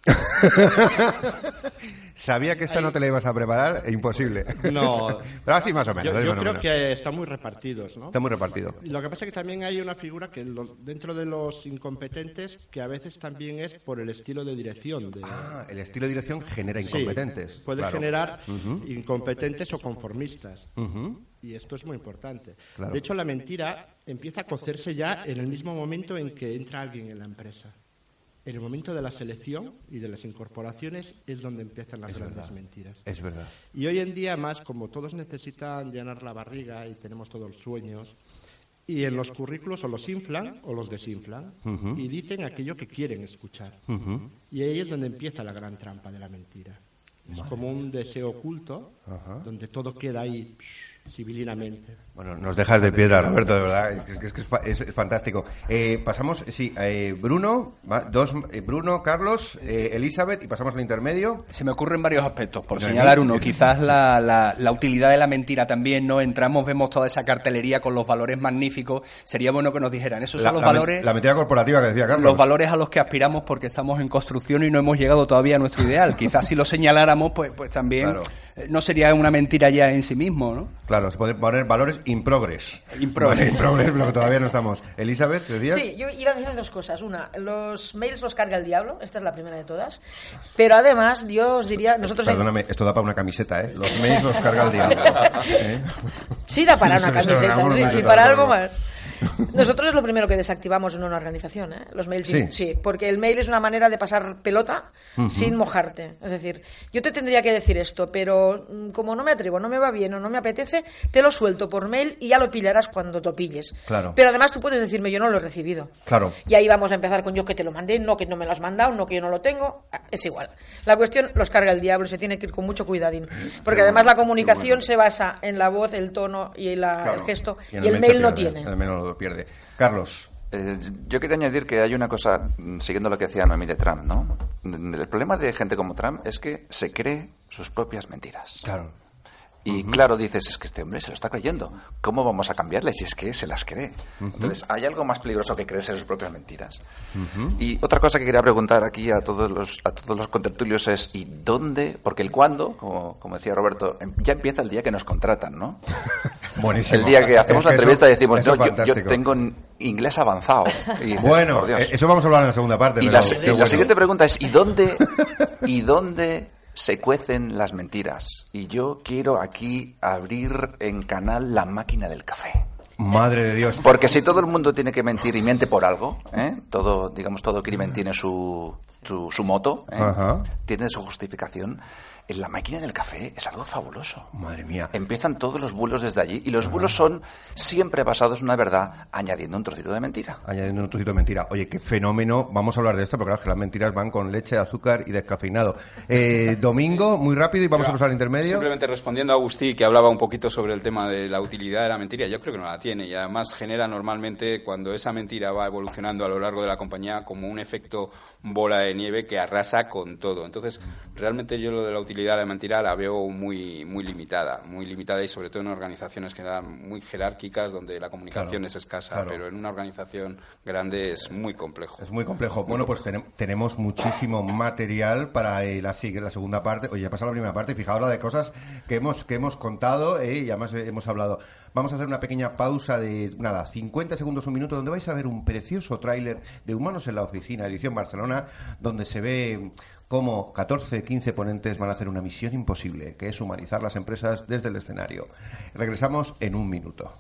Sabía que esta no te la ibas a preparar, e imposible. No. Pero así más o menos. Yo, creo que están muy repartidos, ¿no? Está muy repartido. Lo que pasa es que también hay una figura que dentro de los incompetentes que a veces también es por el estilo de dirección. Ah, el estilo de dirección genera incompetentes. puede generar incompetentes o conformistas. Y esto es muy importante. De hecho, la mentira empieza a cocerse ya en el mismo momento en que entra alguien en la empresa en el momento de la selección y de las incorporaciones es donde empiezan las grandes mentiras. Es verdad. Y hoy en día, más como todos necesitan llenar la barriga y tenemos todos los sueños, y en los currículos o los inflan o los desinflan y dicen aquello que quieren escuchar. Y ahí es donde empieza la gran trampa de la mentira. Es como un deseo oculto donde todo queda ahí civilinamente. Bueno, nos dejas de piedra, Roberto, de verdad, es que es, fantástico. Eh, pasamos, sí, eh, Bruno, dos, eh, Bruno, Carlos, Elizabeth, y pasamos al intermedio. Se me ocurren varios aspectos, por señalar uno, quizás la, la, utilidad de la mentira también, ¿no? Entramos, vemos toda esa cartelería con los valores magníficos, sería bueno que nos dijeran, esos son los valores... La mentira corporativa que decía Carlos. Los valores a los que aspiramos porque estamos en construcción y no hemos llegado todavía a nuestro ideal. quizás si lo señaláramos, pues, pues también no sería una mentira ya en sí mismo, ¿no? Claro, se pueden poner valores in progress. In progress. todavía no estamos. Elizabeth, ¿te decías? Sí, yo iba a decir dos cosas. Una, los mails los carga el diablo, esta es la primera de todas. Pero además, yo os diría... nosotros Perdóname, esto da para una camiseta, ¿eh? Los mails los carga el diablo. ¿eh? Sí, da para una camiseta, y para algo más. Nosotros es lo primero que desactivamos en una organización, ¿eh? los mails. Sí. porque el mail es una manera de pasar pelota sin mojarte. Es decir, yo te tendría que decir esto, pero mm, como no me atrevo, no me va bien o no me apetece, te lo suelto por mail y ya lo pillarás cuando te pilles. Claro. Pero además tú puedes decirme yo no lo he recibido. Claro. Y ahí vamos a empezar con yo que te lo mandé, no que no me lo has mandado, no que yo no lo tengo. Ah, es igual. La cuestión los carga el diablo, se tiene que ir con mucho cuidadín. Porque además la comunicación se basa en la voz, el tono y el gesto. Y, el, mail no tiene. El pierde. Carlos. Eh, yo quería añadir que hay una cosa, siguiendo lo que decía Noemí de Trump, ¿no? El problema de gente como Trump es que se cree sus propias mentiras. Claro. Y claro, dices, es que este hombre se lo está creyendo. ¿Cómo vamos a cambiarle si es que se las cree? Entonces, hay algo más peligroso que creerse sus propias mentiras. Y otra cosa que quería preguntar aquí a todos los, a todos los contertulios es, ¿y dónde? Porque el cuándo, como, como decía Roberto, em, ya empieza el día que nos contratan, ¿no? Buenísimo. El día que hacemos la entrevista y decimos, yo, yo, tengo inglés avanzado. Y bueno, eh, eso vamos a hablar en la segunda parte. Y, la, la siguiente pregunta es, ¿y dónde, ¿y dónde se cuecen las mentiras. Y yo quiero aquí abrir en canal la máquina del café. Madre de Dios. Porque si todo el mundo tiene que mentir y miente por algo, ¿eh? todo, digamos, todo crimen tiene su, su, su moto, ¿eh? tiene su justificación en la máquina del café es algo fabuloso. Madre mía. Empiezan todos los bulos desde allí y los bulos son siempre basados en una verdad, añadiendo un trocito de mentira. Añadiendo un trocito de mentira. Oye, qué fenómeno. Vamos a hablar de esto, porque claro, que las mentiras van con leche, azúcar y descafeinado. Eh, domingo, muy rápido y vamos a pasar al intermedio. Simplemente respondiendo a Agustí, que hablaba un poquito sobre el tema de la utilidad de la mentira, yo creo que no la tiene y además genera normalmente cuando esa mentira va evolucionando a lo largo de la compañía como un efecto bola de nieve que arrasa con todo. Entonces, realmente yo lo de la utilidad de la mentira la veo muy, muy limitada, muy limitada y sobre todo en organizaciones que eran muy jerárquicas donde la comunicación es escasa, pero en una organización grande es muy complejo. Es muy complejo. bueno, pues tenemos muchísimo material para eh, la, la segunda parte. Oye, ya pasado la primera parte, fijaos la de cosas que hemos, que hemos contado eh, y además hemos hablado. Vamos a hacer una pequeña pausa de, nada, 50 segundos, un minuto, donde vais a ver un precioso tráiler de Humanos en la Oficina, edición Barcelona, donde se ve cómo 14, 15 ponentes van a hacer una misión imposible, que es humanizar las empresas desde el escenario. Regresamos en un minuto.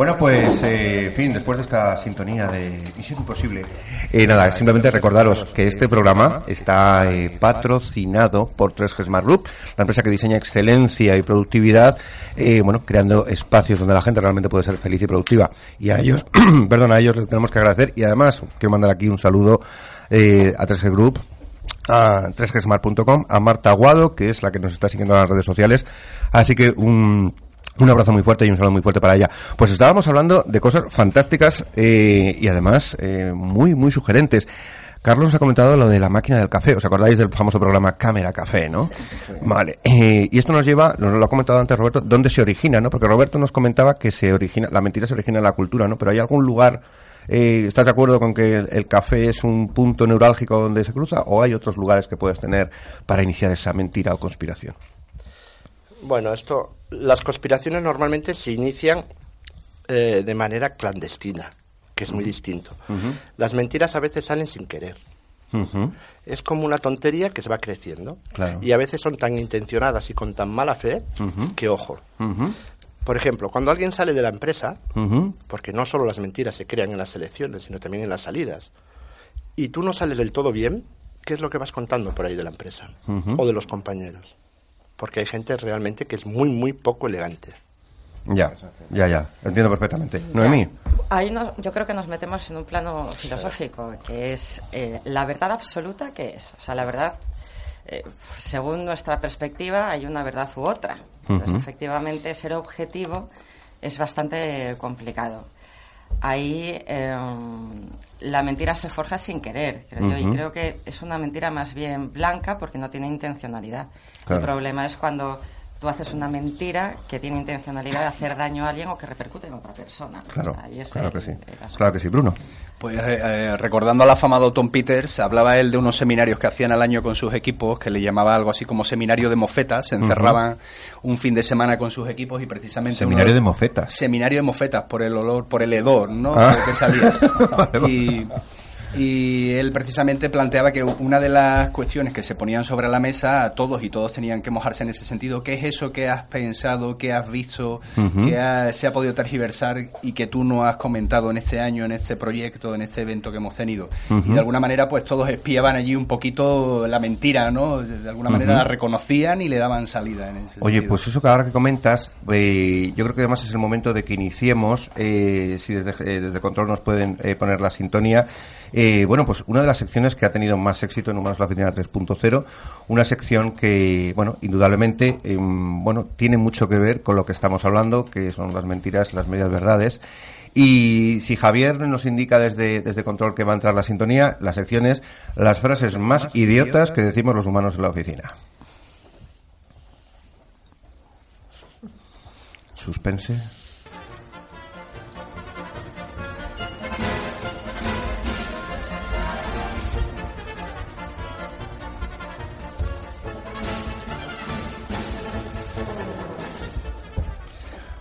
Bueno, pues, eh, fin, después de esta sintonía de Misión Imposible, eh, nada, simplemente recordaros que este programa está eh, patrocinado por 3G Smart Group, la empresa que diseña excelencia y productividad, bueno, creando espacios donde la gente realmente puede ser feliz y productiva. Y a ellos, perdón, a ellos les tenemos que agradecer y además quiero mandar aquí un saludo a 3G Group, a 3gsmart.com, a Marta Aguado, que es la que nos está siguiendo en las redes sociales. Así que un un abrazo muy fuerte y un saludo muy fuerte para ella. Pues estábamos hablando de cosas fantásticas eh, y además eh, muy, muy sugerentes. Carlos ha comentado lo de la máquina del café. ¿Os acordáis del famoso programa Cámara Café, no? Vale. Eh, y esto nos lleva, nos lo ha comentado antes Roberto, ¿dónde se origina, no? Porque Roberto nos comentaba que se origina, la mentira se origina en la cultura, ¿no? Pero ¿hay algún lugar, estás de acuerdo con que el, café es un punto neurálgico donde se cruza o hay otros lugares que puedes tener para iniciar esa mentira o conspiración? Bueno, esto, las conspiraciones normalmente se inician eh, de manera clandestina, que es muy distinto. Las mentiras a veces salen sin querer. Es como una tontería que se va creciendo. Y a veces son tan intencionadas y con tan mala fe que, ojo. Por ejemplo, cuando alguien sale de la empresa, porque no solo las mentiras se crean en las elecciones, sino también en las salidas, y tú no sales del todo bien, ¿qué es lo que vas contando por ahí de la empresa o de los compañeros? Porque hay gente realmente que es muy, muy poco elegante. Ya, ya, ya, entiendo perfectamente. Noemí. Ahí yo creo que nos metemos en un plano filosófico, que es eh, la verdad absoluta, ¿qué es? O sea, la verdad, eh, según nuestra perspectiva, hay una verdad u otra. Entonces, efectivamente, ser objetivo es bastante complicado. Ahí em, la mentira se forja sin querer, creo yo, y creo que es una mentira más bien blanca porque no tiene intencionalidad. El problema es cuando tú haces una mentira que tiene intencionalidad de hacer daño a alguien o que repercute en otra persona. Claro, claro que sí. Claro que sí, Bruno. Pues eh, eh, recordando al afamado Tom Peters, hablaba él de unos seminarios que hacían al año con sus equipos, que le llamaba algo así como seminario de mofetas, se encerraban un fin de semana con sus equipos y precisamente... Seminario de mofetas. Seminario de mofetas, por el olor, por el hedor, ¿no? Ah. que salía. y, y él precisamente planteaba que una de las cuestiones que se ponían sobre la mesa a todos y todos tenían que mojarse en ese sentido, ¿qué es eso que has pensado, que has visto, que se ha podido tergiversar y que tú no has comentado en este año, en este proyecto, en este evento que hemos tenido? Y de alguna manera pues todos espiaban allí un poquito la mentira, ¿no? De alguna manera la reconocían y le daban salida en ese Oye, pues eso que ahora que comentas, eh, yo creo que además es el momento de que iniciemos, eh, si desde, eh, desde Control nos pueden poner la sintonía, eh, bueno, pues una de las secciones que ha tenido más éxito en Humanos la Oficina 3.0, una sección que, bueno, indudablemente, em, bueno, tiene mucho que ver con lo que estamos hablando, que son las mentiras, las medias verdades. Y si Javier nos indica desde, desde Control que va a entrar la sintonía, la sección es las frases más idiotas que decimos los humanos en la oficina. Suspense.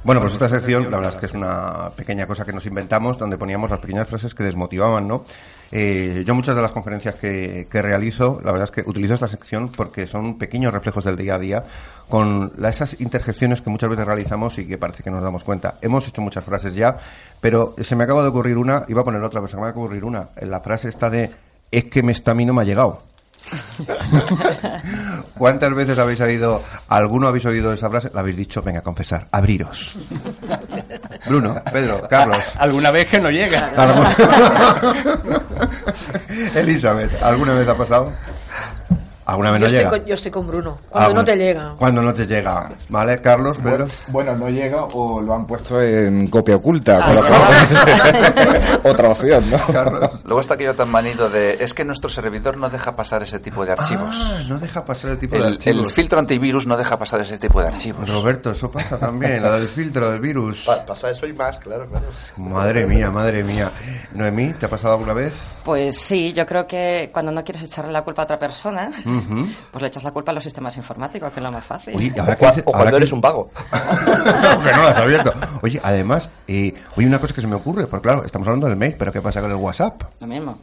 Bueno, pues esta sección, la verdad es que es una pequeña cosa que nos inventamos, donde poníamos las pequeñas frases que desmotivaban, ¿no? Eh, yo muchas de las conferencias que, realizo, la verdad es que utilizo esta sección porque son pequeños reflejos del día a día, con esas interjecciones que muchas veces realizamos y que parece que nos damos cuenta. Hemos hecho muchas frases ya, pero se me acaba de ocurrir una, iba a poner otra, pero se me acaba de ocurrir una. La frase está de, es que me está a mí no me ha llegado. ¿Cuántas veces habéis oído, alguno habéis oído esa frase? La habéis dicho, venga, a confesar, abriros. Bruno, Pedro, Carlos. Alguna vez que no llega. Elizabeth, ¿alguna vez ha pasado? ¿Alguna vez yo no estoy llega? Con, yo estoy con Bruno. Cuando no te llega. Cuando no te llega. ¿Vale, Carlos, Pedro? Bueno, no llega o lo han puesto en copia oculta. Ah, otra opción, ¿no? Carlos. Luego está aquello tan manido de... Es que nuestro servidor no deja pasar ese tipo de archivos. Ah, no deja pasar el tipo de archivos. El filtro antivirus no deja pasar ese tipo de archivos. Roberto, eso pasa también. la del filtro del virus. pasa eso y más, claro, claro. Madre mía, madre mía. Noemí, ¿te ha pasado alguna vez? Pues sí, yo creo que cuando no quieres echarle la culpa a otra persona pues le echas la culpa a los sistemas informáticos, que es lo más fácil. o cuando eres un vago. que no lo has abierto. Oye, además, eh, oye, una cosa que se me ocurre, porque claro, estamos hablando del mail, pero ¿qué pasa con el WhatsApp? Lo mismo.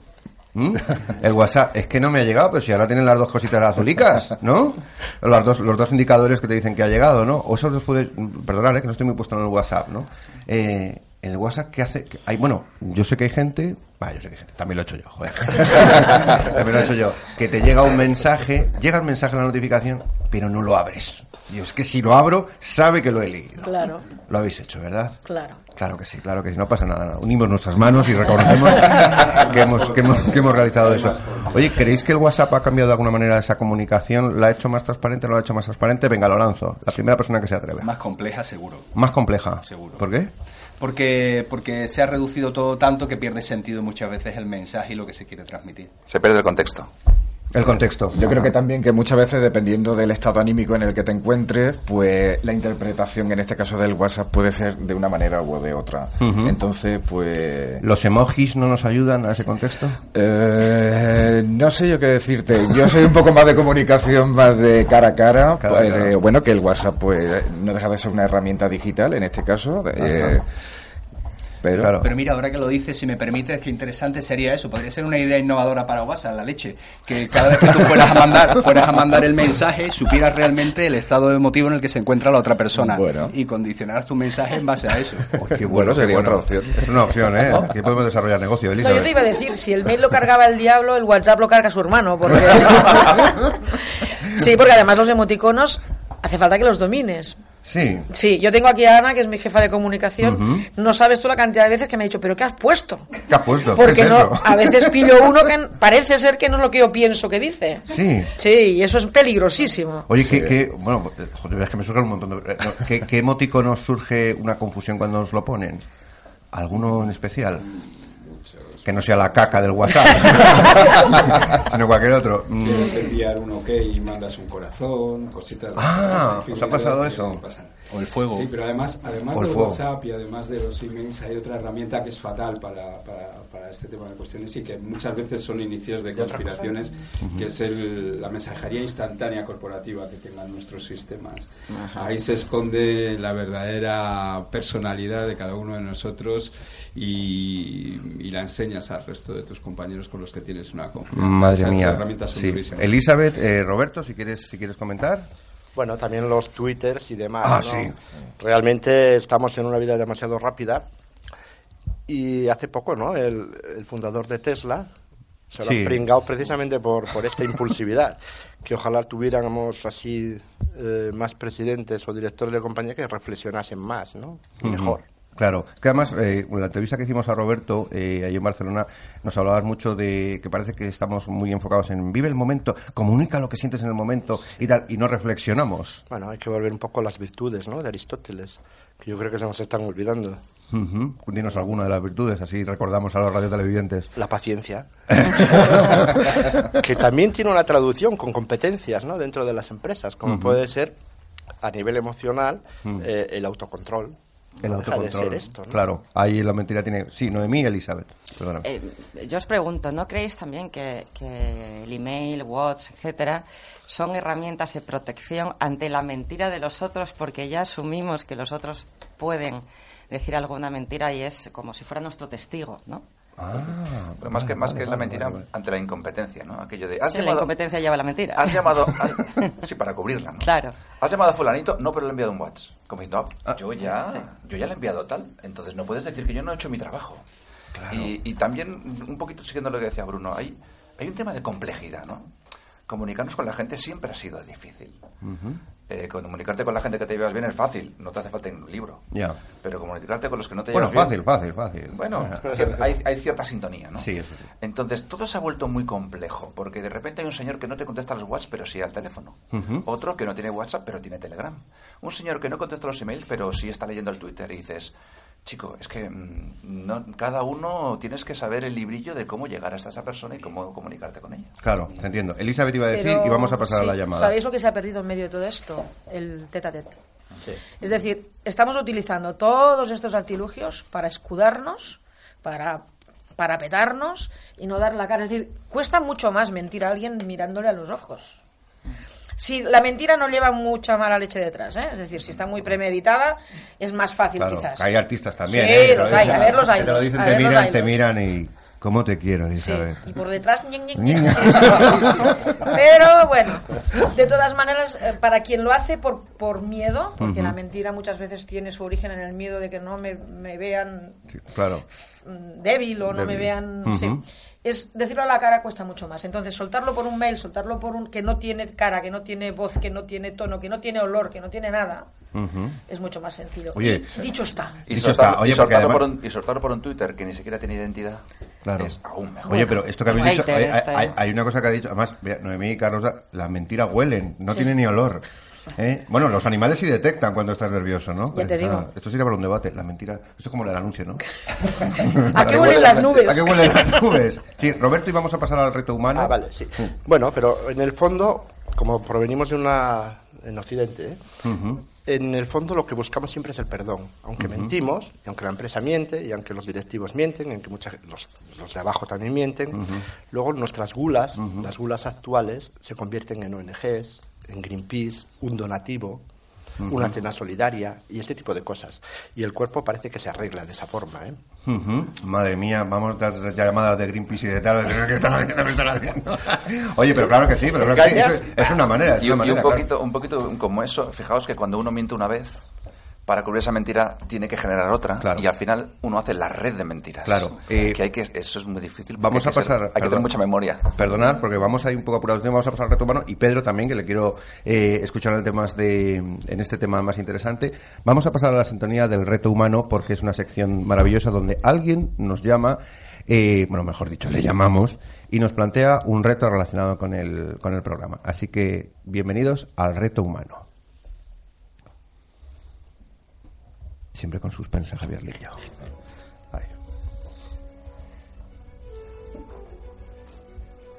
¿Mm? El WhatsApp es que no me ha llegado, pero si ahora tienen las dos cositas azulicas, ¿no? Los dos, los dos indicadores que te dicen que ha llegado, ¿no? O eso los puede, perdonad, eh, que no estoy muy puesto en el WhatsApp, ¿no? Eh, en el WhatsApp, ¿qué hace? Hay, bueno, yo sé que hay gente, yo sé que hay gente, también lo he hecho yo, joder. también lo he hecho yo. Que te llega un mensaje, llega el mensaje en la notificación, pero no lo abres. Y es que si lo abro, sabe que lo he leído. Claro. Lo habéis hecho, ¿verdad? Claro. Claro que sí, claro que sí, no pasa nada. Unimos nuestras manos y reconocemos que, hemos, que, hemos, que hemos realizado eso. Oye, ¿creéis que el WhatsApp ha cambiado de alguna manera esa comunicación? ¿La ha hecho más transparente? ¿No la ha hecho más transparente? Venga, lo lanzo. La primera persona que se atreve. Más compleja, seguro. Más compleja. Seguro. ¿Por qué? Porque, porque se ha reducido todo tanto que pierde sentido muchas veces el mensaje y lo que se quiere transmitir. Se pierde el contexto. El contexto. Yo creo que también que muchas veces, dependiendo del estado anímico en el que te encuentres, pues la interpretación, en este caso del WhatsApp, puede ser de una manera u de otra. Entonces, pues... ¿Los emojis no nos ayudan a ese contexto? Eh, no sé yo qué decirte. Yo soy un poco más de comunicación, más de cara a cara. Pues, eh, bueno, que el WhatsApp, pues, no deja de ser una herramienta digital, en este caso. Eh, pero, mira, ahora que lo dices, si me permites, qué interesante sería eso. Podría ser una idea innovadora para WhatsApp, la leche. Que cada vez que tú fueras a mandar, fueras a mandar el mensaje, supieras realmente el estado emotivo en el que se encuentra la otra persona. Y condicionaras tu mensaje en base a eso. qué bueno, sería otra opción. Es una opción, ¿eh? Aquí podemos desarrollar negocio, No, yo te iba a decir, si el mail lo cargaba el diablo, el WhatsApp lo carga su hermano. Porque... sí, porque además los emoticonos hace falta que los domines. Sí. Sí, yo tengo aquí a Ana, que es mi jefa de comunicación. No sabes tú la cantidad de veces que me ha dicho, ¿pero qué has puesto? ¿Qué has puesto? Porque no, a veces pillo uno que parece ser que no es lo que yo pienso que dice. Sí. Sí, y eso es peligrosísimo. Oye, que, bueno, joder, es que me surge un montón de. Eh, ¿Qué, qué emotico nos surge una confusión cuando nos lo ponen? ¿Alguno en especial? Que no sea la caca del WhatsApp, sino cualquier otro. Quieres mm. enviar un OK y mandas un corazón, cositas. Ah, ¿os ha pasado eso? O el fuego. Sí, pero además, además del WhatsApp y además de los emails, hay otra herramienta que es fatal para, para, para, este tipo de cuestiones y que muchas veces son inicios de conspiraciones, que es el, la mensajería instantánea corporativa que tengan nuestros sistemas. Ahí se esconde la verdadera personalidad de cada uno de nosotros y, y la enseña al resto de tus compañeros con los que tienes una confianza. Madre mía. Elizabeth, eh, Roberto, si quieres, si quieres comentar. Bueno, también los twitters y demás. Ah, sí. Realmente estamos en una vida demasiado rápida. Y hace poco, ¿no? El, fundador de Tesla se lo ha pringado precisamente por, por esta impulsividad. Que ojalá tuviéramos así eh, más presidentes o directores de compañía que reflexionasen más, ¿no? Mejor. Claro, que además, eh, en la entrevista que hicimos a Roberto, eh, ahí en Barcelona, nos hablabas mucho de que parece que estamos muy enfocados en vive el momento, comunica lo que sientes en el momento y tal, y no reflexionamos. Bueno, hay que volver un poco a las virtudes, ¿no? De Aristóteles, que yo creo que se nos están olvidando. Uh Dinos alguna de las virtudes, así recordamos a los radiotelevidentes. La paciencia. que también tiene una traducción con competencias, ¿no? Dentro de las empresas, como puede ser a nivel emocional eh, el autocontrol el autocontrol. Claro, ahí la mentira tiene. Sí, Noemí y Elizabeth. Eh, yo os pregunto, ¿no creéis también que, que el email, WhatsApp, etcétera, son herramientas de protección ante la mentira de los otros porque ya asumimos que los otros pueden decir alguna mentira y es como si fuera nuestro testigo, ¿no? Ah, más que más que la mentira ante la incompetencia, ¿no? Aquello de la incompetencia lleva la mentira. Has llamado sí para cubrirla, ¿no? Claro. Has llamado a fulanito, no, pero le he enviado un WhatsApp. Como diciendo, ah, yo ya yo ya le he enviado tal, entonces no puedes decir que yo no he hecho mi trabajo. Y, y, también un poquito siguiendo lo que decía Bruno, hay hay un tema de complejidad, ¿no? Comunicarnos con la gente siempre ha sido difícil. Eh, comunicarte con la gente que te llevas bien es fácil, no te hace falta un libro. Ya. Pero comunicarte con los que no te llevas bien. Bueno, fácil, fácil, fácil. Bueno, hay, hay, cierta sintonía, ¿no? Sí, eso Entonces, todo se ha vuelto muy complejo, porque de repente hay un señor que no te contesta los WhatsApp, pero sí al teléfono. Otro que no tiene WhatsApp, pero tiene Telegram. Un señor que no contesta los emails, pero sí está leyendo el Twitter y dices, Chico, es que mm, no, cada uno tienes que saber el librillo de cómo llegar hasta esa persona y cómo comunicarte con ella. Claro, entiendo. Elizabeth iba a decir y vamos a pasar a la llamada. ¿Sabéis lo que se ha perdido en medio de todo esto? El tete a tete. Es decir, estamos utilizando todos estos artilugios para escudarnos, para para petarnos y no dar la cara. Es decir, cuesta mucho más mentir a alguien mirándole a los ojos si la mentira no lleva mucha mala leche detrás, ¿eh? es decir, si está muy premeditada, es más fácil quizás. Hay artistas también. Sí, ¿eh? los hay, a ver los hay. Te lo dicen, te miran, te miran y ¿Cómo te quiero, Elizabeth? Sí, y por detrás, Pero bueno, de todas maneras, eh, para quien lo hace por, por miedo, porque la mentira muchas veces tiene su origen en el miedo de que no me, me vean claro. débil o no me vean... es decirlo a la cara cuesta mucho más. Entonces, soltarlo por un mail, soltarlo por un que no tiene cara, que no tiene voz, que no tiene tono, que no tiene olor, que no tiene nada, es mucho más sencillo. Oye, dicho está. Y, soltarlo, por un, y soltarlo por un Twitter que ni siquiera tiene identidad. Claro. Es aún mejor. Oye, pero esto que habéis dicho, hay, una cosa que ha dicho, además, mira, Noemí y Carlos, las mentiras huelen, no tienen ni olor. ¿Eh? Bueno, los animales sí detectan cuando estás nervioso, ¿no? Ya te digo. esto sería para un debate. La mentira. Esto es como el anuncio, ¿no? ¿A qué huelen las nubes? ¿A qué huelen las nubes? Sí, Roberto, y vamos a pasar al reto humano. Ah, vale, sí. Bueno, pero en el fondo, como provenimos de una. en Occidente, ¿eh? en el fondo lo que buscamos siempre es el perdón. Aunque mentimos, y aunque la empresa miente, y aunque los directivos mienten, y aunque muchas, los, los de abajo también mienten, luego nuestras gulas, las gulas actuales, se convierten en ONGs, en Greenpeace, un donativo, una cena solidaria y este tipo de cosas. Y el cuerpo parece que se arregla de esa forma. ¿eh? Madre mía, vamos a dar llamadas de Greenpeace y de tal, que están haciendo, que están haciendo. Oye, pero claro que sí, pero claro que sí, es, una manera. y, un, poquito, un poquito como eso, fijaos que cuando uno miente una vez, para cubrir esa mentira tiene que generar otra y al final uno hace la red de mentiras. Claro. que hay que eso es muy difícil. Vamos a pasar. hay que tener mucha memoria. Perdonad, porque vamos a ir un poco apurados. Vamos a pasar al reto humano y Pedro también, que le quiero eh, escuchar en, temas de, en este tema más interesante. Vamos a pasar a la sintonía del reto humano porque es una sección maravillosa donde alguien nos llama. Eh, bueno, mejor dicho, le llamamos y nos plantea un reto relacionado con el, con el programa. Así que bienvenidos al reto humano. Siempre con suspense, Javier Lillo.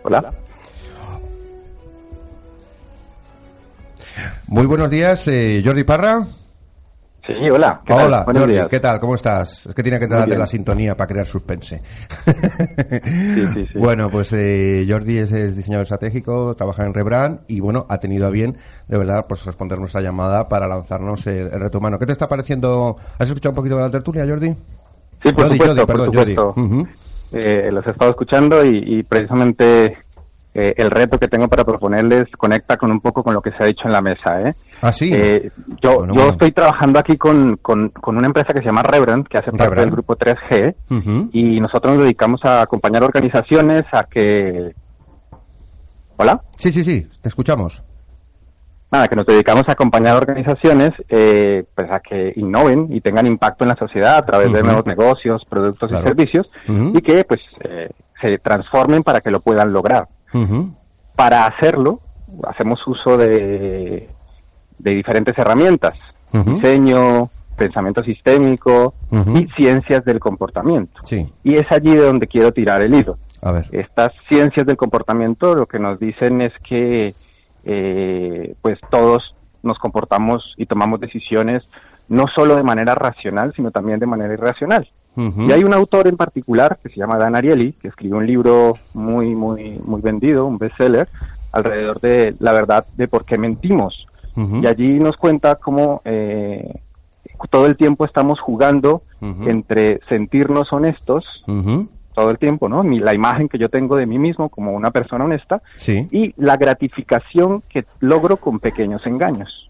Hola. Muy buenos días, eh, Jordi Parra. Sí, hola. ¿qué hola, Jordi, ¿qué tal? ¿Cómo estás? Es que tiene que entrar de la sintonía para crear suspense. sí, sí, sí. Bueno, pues eh, Jordi es, diseñador estratégico, trabaja en Rebrand y bueno, ha tenido a bien, de verdad, pues responder nuestra llamada para lanzarnos el, reto humano. ¿Qué te está pareciendo? ¿Has escuchado un poquito de la tertulia, Jordi? Sí, por supuesto, perdón, Jordi. Eh, los he estado escuchando y precisamente eh, el reto que tengo para proponerles conecta con un poco con lo que se ha dicho en la mesa. ¿eh? Ah, sí. Eh, yo, yo estoy trabajando aquí con, con, una empresa que se llama Rebrand, que hace parte del grupo 3G, y nosotros nos dedicamos a acompañar organizaciones a que... ¿Hola? Sí, sí, sí, te escuchamos. Nada, que nos dedicamos a acompañar organizaciones eh, pues a que innoven y tengan impacto en la sociedad a través de nuevos negocios, productos y servicios, y que pues eh, se transformen para que lo puedan lograr. Para hacerlo, hacemos uso de, de diferentes herramientas, diseño, pensamiento sistémico y ciencias del comportamiento. Y es allí de donde quiero tirar el hilo. Estas ciencias del comportamiento lo que nos dicen es que eh, pues todos nos comportamos y tomamos decisiones no solo de manera racional, sino también de manera irracional. Y hay un autor en particular que se llama Dan Ariely, que escribió un libro muy, muy, muy vendido, un bestseller, alrededor de la verdad de por qué mentimos. Y allí nos cuenta cómo eh, todo el tiempo estamos jugando entre sentirnos honestos, todo el tiempo, ¿no? la imagen que yo tengo de mí mismo como una persona honesta y la gratificación que logro con pequeños engaños.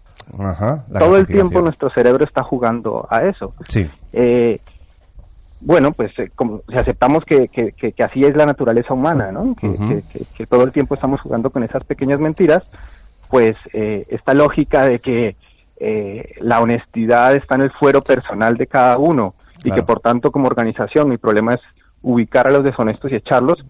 todo el tiempo nuestro cerebro está jugando a eso. Sí. Eh, bueno, pues eh, como, si aceptamos que, que, que, así es la naturaleza humana, ¿no? Que, todo el tiempo estamos jugando con esas pequeñas mentiras, pues eh, esta lógica de que eh, la honestidad está en el fuero personal de cada uno y que por tanto como organización mi problema es ubicar a los deshonestos y echarlos,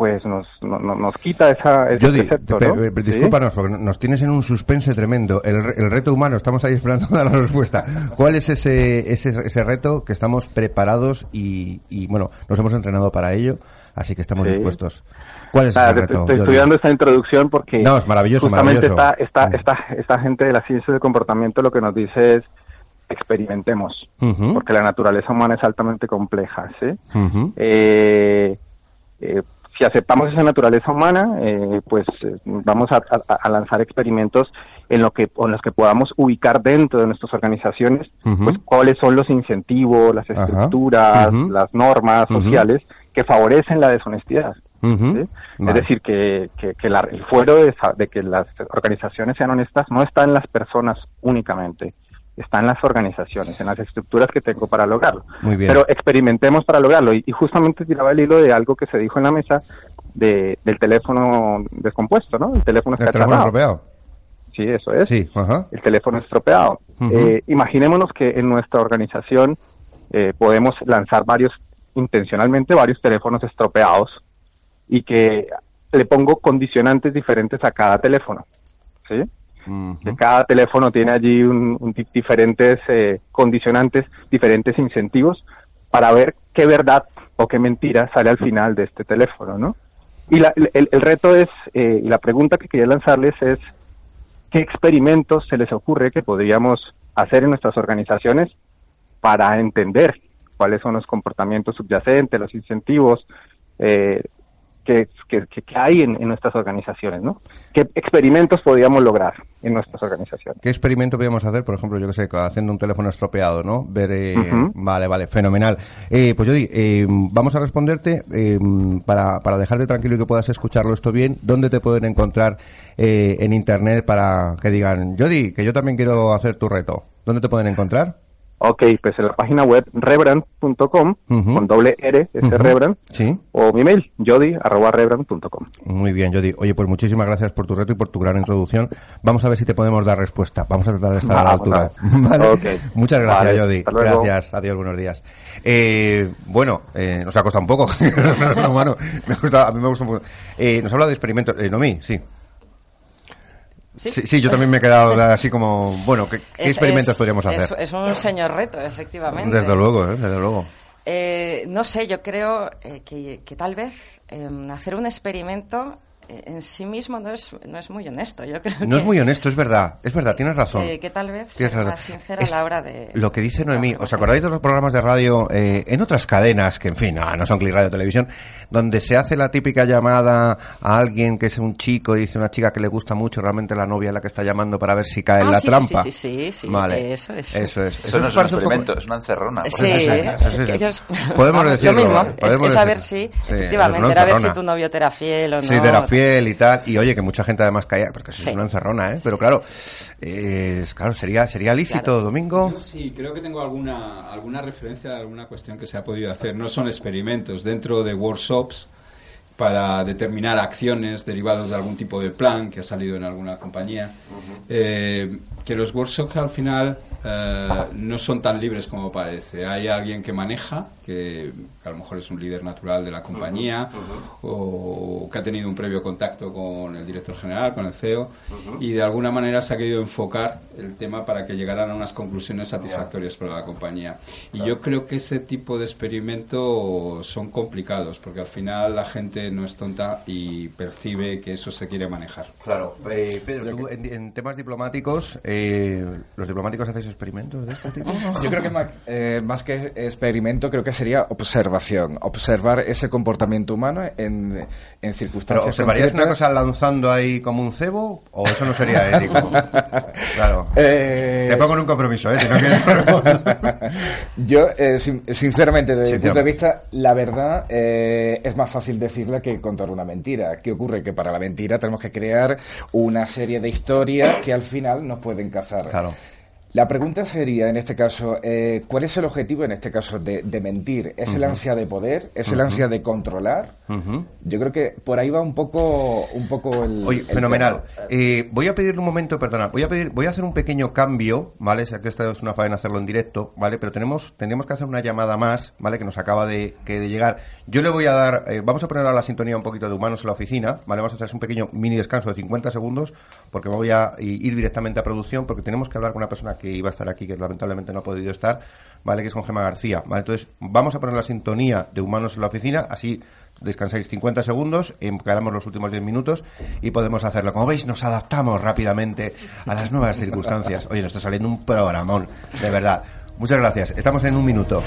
pues nos, nos quita esa, ese Discúlpanos, porque nos tienes en un suspense tremendo. El, reto humano, estamos ahí esperando la respuesta. ¿Cuál es ese, ese, ese reto que estamos preparados y, y, bueno, nos hemos entrenado para ello, así que estamos dispuestos? ¿Cuál es el reto? Estoy estudiando esta introducción porque no, es maravilloso, justamente Esta, esta, esta, esta gente de la ciencia del comportamiento lo que nos dice es experimentemos, porque la naturaleza humana es altamente compleja, ¿sí? eh, eh, si aceptamos esa naturaleza humana, eh, pues eh, vamos a, lanzar experimentos en, lo que, en los que podamos ubicar dentro de nuestras organizaciones pues, cuáles son los incentivos, las estructuras, las normas sociales que favorecen la deshonestidad. Es decir, que, que, el fuero de, de, que las organizaciones sean honestas no está en las personas únicamente, está en las organizaciones, en las estructuras que tengo para lograrlo. Pero experimentemos para lograrlo. Y, justamente tiraba el hilo de algo que se dijo en la mesa de, del teléfono descompuesto, ¿no? El teléfono está estropeado. Sí, eso es. Sí, El teléfono estropeado. Eh, imaginémonos que en nuestra organización eh, podemos lanzar varios, intencionalmente varios teléfonos estropeados y que le pongo condicionantes diferentes a cada teléfono. ¿sí? Cada teléfono tiene allí un, diferentes eh, condicionantes, diferentes incentivos para ver qué verdad o qué mentira sale al final de este teléfono, ¿no? Y el, reto es, eh, y la pregunta que quería lanzarles es, ¿qué experimentos se les ocurre que podríamos hacer en nuestras organizaciones para entender cuáles son los comportamientos subyacentes, los incentivos, eh, que, hay en, nuestras organizaciones, ¿no? ¿Qué experimentos podríamos lograr en nuestras organizaciones? ¿Qué experimento podríamos hacer, por ejemplo, yo que sé, haciendo un teléfono estropeado, ¿no? Ver, eh, vale, vale, fenomenal. Eh, pues Jody, eh, vamos a responderte para, para dejarte tranquilo y que puedas escucharlo esto bien. ¿Dónde te pueden encontrar en internet para que digan, Jody, que yo también quiero hacer tu reto? ¿Dónde te pueden encontrar? Ok, pues en la página web rebrand.com, con doble R, ese Rebrand, ¿Sí? o mi mail, jody.rebrand.com. Muy bien, Jody. Oye, pues muchísimas gracias por tu reto y por tu gran introducción. Vamos a ver si te podemos dar respuesta. Vamos a tratar de estar a la altura. ¿Vale? Muchas gracias, Jody. Gracias. Adiós, buenos días. Eh, bueno, eh, nos ha costado un poco. me gusta, a mí me gusta un poco. Eh, nos habla de experimentos. Eh, mí, sí. ¿Sí? ¿Sí? yo también me he quedado así como, bueno, ¿qué, experimentos podríamos hacer? Es, un señor reto, efectivamente. Desde luego, ¿eh? desde luego. Eh, no sé, yo creo eh, que, que, tal vez em, hacer un experimento en sí mismo no es, no es muy honesto. Yo creo no es muy honesto, es verdad, es verdad, tienes razón. que tal vez sea más sincera a la hora de... Lo que dice Noemí, ¿os acordáis de los programas de radio eh, en otras cadenas, que en fin, no, no son Click Radio Televisión, donde se hace la típica llamada a alguien que es un chico y dice una chica que le gusta mucho, realmente la novia es la que está llamando para ver si cae en ah, la trampa? Sí, sí, sí, vale. eso, eso. Eso es. Eso, no es un experimento, es una encerrona. Sí, podemos decirlo. Lo mismo, es, a ver si, efectivamente, era ver si tu novio te era fiel o no. Sí, te era fiel y tal, y oye, que mucha gente además caía, porque es una encerrona, ¿eh? Pero claro, es, claro sería sería lícito, Domingo. sí, creo que tengo alguna, alguna referencia a alguna cuestión que se ha podido hacer. No son experimentos. Dentro de para determinar acciones derivados de algún tipo de plan que ha salido en alguna compañía, eh, que los workshops al final eh, no son tan libres como parece. Hay alguien que maneja, que, a lo mejor es un líder natural de la compañía o que ha tenido un previo contacto con el director general, con el CEO, y de alguna manera se ha querido enfocar el tema para que llegaran a unas conclusiones satisfactorias para la compañía. Y yo creo que ese tipo de experimentos son complicados, porque al final la gente no es tonta y percibe que eso se quiere manejar. Claro. Eh, Pedro, en, temas diplomáticos, eh, ¿los diplomáticos hacéis experimentos de este tipo? Yo creo que eh, más, que experimento, creo que sería observación. Observar ese comportamiento humano en, en circunstancias. ¿Pero observarías una cosa lanzando ahí como un cebo o eso no sería ético? claro. Te pongo en un compromiso, ¿eh? Yo, sinceramente, desde mi punto de vista, la verdad es más fácil decirla que contar una mentira. ¿Qué ocurre? Que para la mentira tenemos que crear una serie de historias que al final nos pueden cazar. Claro. La pregunta sería, en este caso, eh, ¿cuál es el objetivo, en este caso, de, mentir? ¿Es el ansia de poder? ¿Es el ansia de controlar? Yo creo que por ahí va un poco, un poco el. Oye, fenomenal. Eh, voy a pedir un momento, perdona, voy a pedir, voy a hacer un pequeño cambio, ¿vale? Sé que esta es una faena hacerlo en directo, ¿vale? Pero tenemos, tendríamos que hacer una llamada más, ¿vale? Que nos acaba de, que de llegar. Yo le voy a dar, eh, vamos a poner a la sintonía un poquito de humanos en la oficina, ¿vale? Vamos a hacer un pequeño mini descanso de 50 segundos, porque voy a ir directamente a producción, porque tenemos que hablar con una persona que iba a estar aquí, que lamentablemente no ha podido estar, ¿vale? Que es con Gema García, ¿vale? Entonces, vamos a poner la sintonía de Humanos en la Oficina, así descansáis 50 segundos, encaramos los últimos 10 minutos y podemos hacerlo. Como veis, nos adaptamos rápidamente a las nuevas circunstancias. Oye, nos está saliendo un programón, de verdad. Muchas gracias. Estamos en un minuto.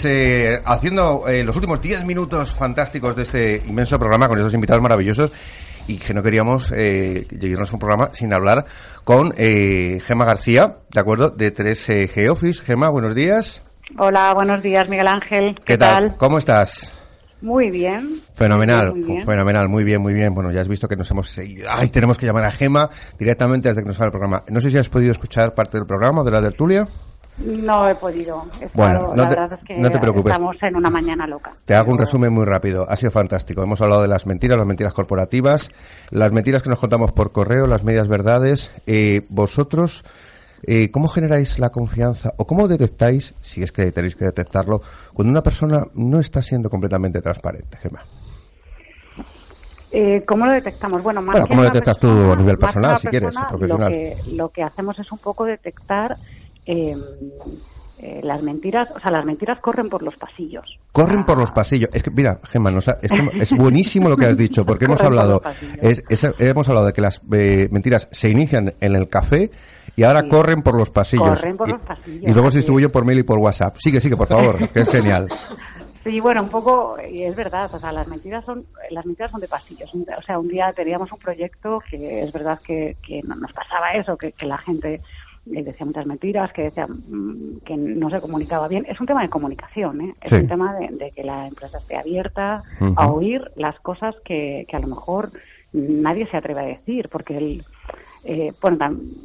Pues eh, haciendo eh, los últimos 10 minutos fantásticos de este inmenso programa con estos invitados maravillosos y que no queríamos eh, llegarnos a un programa sin hablar con eh, Gema García, ¿de acuerdo? De 3G Office. Gema, buenos días. Hola, buenos días, Miguel Ángel. ¿Qué, tal? ¿Cómo estás? Muy bien. Fenomenal, fenomenal, muy bien, muy bien. Bueno, ya has visto que nos hemos. Ay, tenemos que llamar a Gema directamente desde que nos sale el programa. No sé si has podido escuchar parte del programa de la tertulia. No he podido. bueno, no, te, no te preocupes. Estamos en una mañana loca. Te hago un resumen muy rápido. Ha sido fantástico. Hemos hablado de las mentiras, las mentiras corporativas, las mentiras que nos contamos por correo, las medias verdades. Eh, vosotros, eh, ¿cómo generáis la confianza o cómo detectáis, si es que tenéis que detectarlo, cuando una persona no está siendo completamente transparente, Gemma? Eh, ¿Cómo lo detectamos? Bueno, más ¿cómo lo detectas tú a nivel personal, si quieres, profesional? Lo que, lo que hacemos es un poco detectar Em, eh, las mentiras, o sea, las mentiras corren por los pasillos. Corren por los pasillos. Es que, mira, Gemma, es, es, buenísimo lo que has dicho, porque hemos hablado, es, hemos hablado de que las eh, mentiras se inician en el café y ahora corren por los pasillos. Corren por los pasillos. Y, luego se distribuyen por mail y por WhatsApp. Sigue, sigue, por favor, que es genial. Sí, bueno, un poco, y es verdad, o sea, las mentiras son, las mentiras son de pasillos. O sea, un día teníamos un proyecto que es verdad que, que nos pasaba eso, que, que la gente decía muchas mentiras, que decía mm, que no se comunicaba bien. Es un tema de comunicación, ¿eh? es un tema de, que la empresa esté abierta a oír las cosas que, que a lo mejor nadie se atreve a decir, porque el, eh, bueno,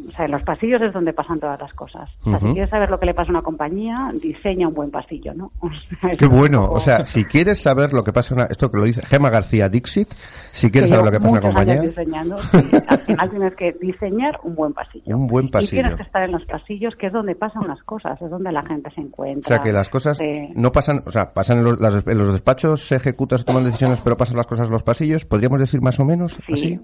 o sea, en los pasillos es donde pasan todas las cosas. O sea, si quieres saber lo que le pasa a una compañía, diseña un buen pasillo, ¿no? Qué bueno. O sea, si quieres saber lo que pasa a una, esto que lo dice Gema García Dixit, si quieres saber lo que pasa a una compañía. Diseñando, al final tienes que diseñar un buen pasillo. Un buen pasillo. Y tienes que estar en los pasillos, que es donde pasan las cosas, es donde la gente se encuentra. O sea, que las cosas no pasan, o sea, pasan en los, en los despachos, se ejecutan, se toman decisiones, pero pasan las cosas en los pasillos. ¿Podríamos decir más o menos sí. así?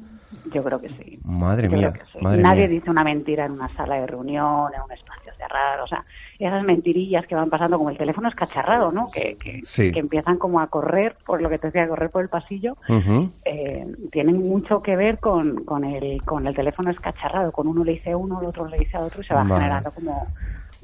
Yo creo que sí. Madre mía. Nadie dice una mentira en una sala de reunión, en un espacio cerrado. O sea, esas mentirillas que van pasando como el teléfono escacharrado, ¿no? Que, que, que empiezan como a correr, por lo que te decía, a correr por el pasillo, eh, tienen mucho que ver con, con, el, con el teléfono escacharrado. Con uno le dice uno, el otro le dice a otro y se va generando como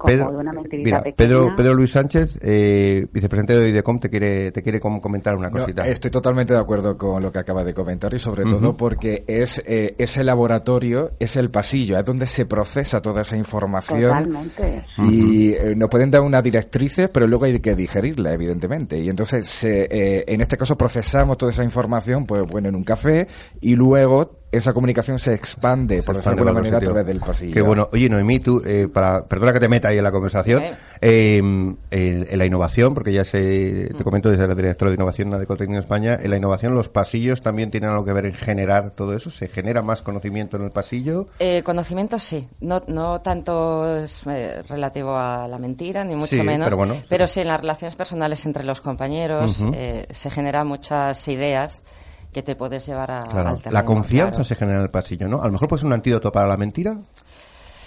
Pedro, mira, Pedro, Pedro, Luis Sánchez, eh, vicepresidente de IDECOM, te quiere, te quiere comentar una cosita. estoy totalmente de acuerdo con lo que acaba de comentar y sobre todo porque es eh, ese laboratorio, es el pasillo, es donde se procesa toda esa información. Totalmente. Y eh, nos pueden dar una directriz, pero luego hay que digerirla, evidentemente. Y entonces, eh, en este caso, procesamos toda esa información, pues bueno, en un café y luego esa comunicación se expande, por decirlo de alguna manera, a través del pasillo. Qué bueno. Oye, Noemí, tú, eh, para, perdona que te meta ahí en la conversación, eh, en, la innovación, porque ya se, te mm. comento desde la directora de innovación de Ecotec en España, en la innovación los pasillos también tienen algo que ver en generar todo eso. ¿Se genera más conocimiento en el pasillo? Eh, conocimiento sí, no, no tanto es eh, relativo a la mentira, ni mucho menos, pero, bueno, pero sí. en las relaciones personales entre los compañeros eh, se generan muchas ideas que te puedes llevar a, al La confianza se genera en el pasillo, ¿no? A lo mejor puede ser un antídoto para la mentira.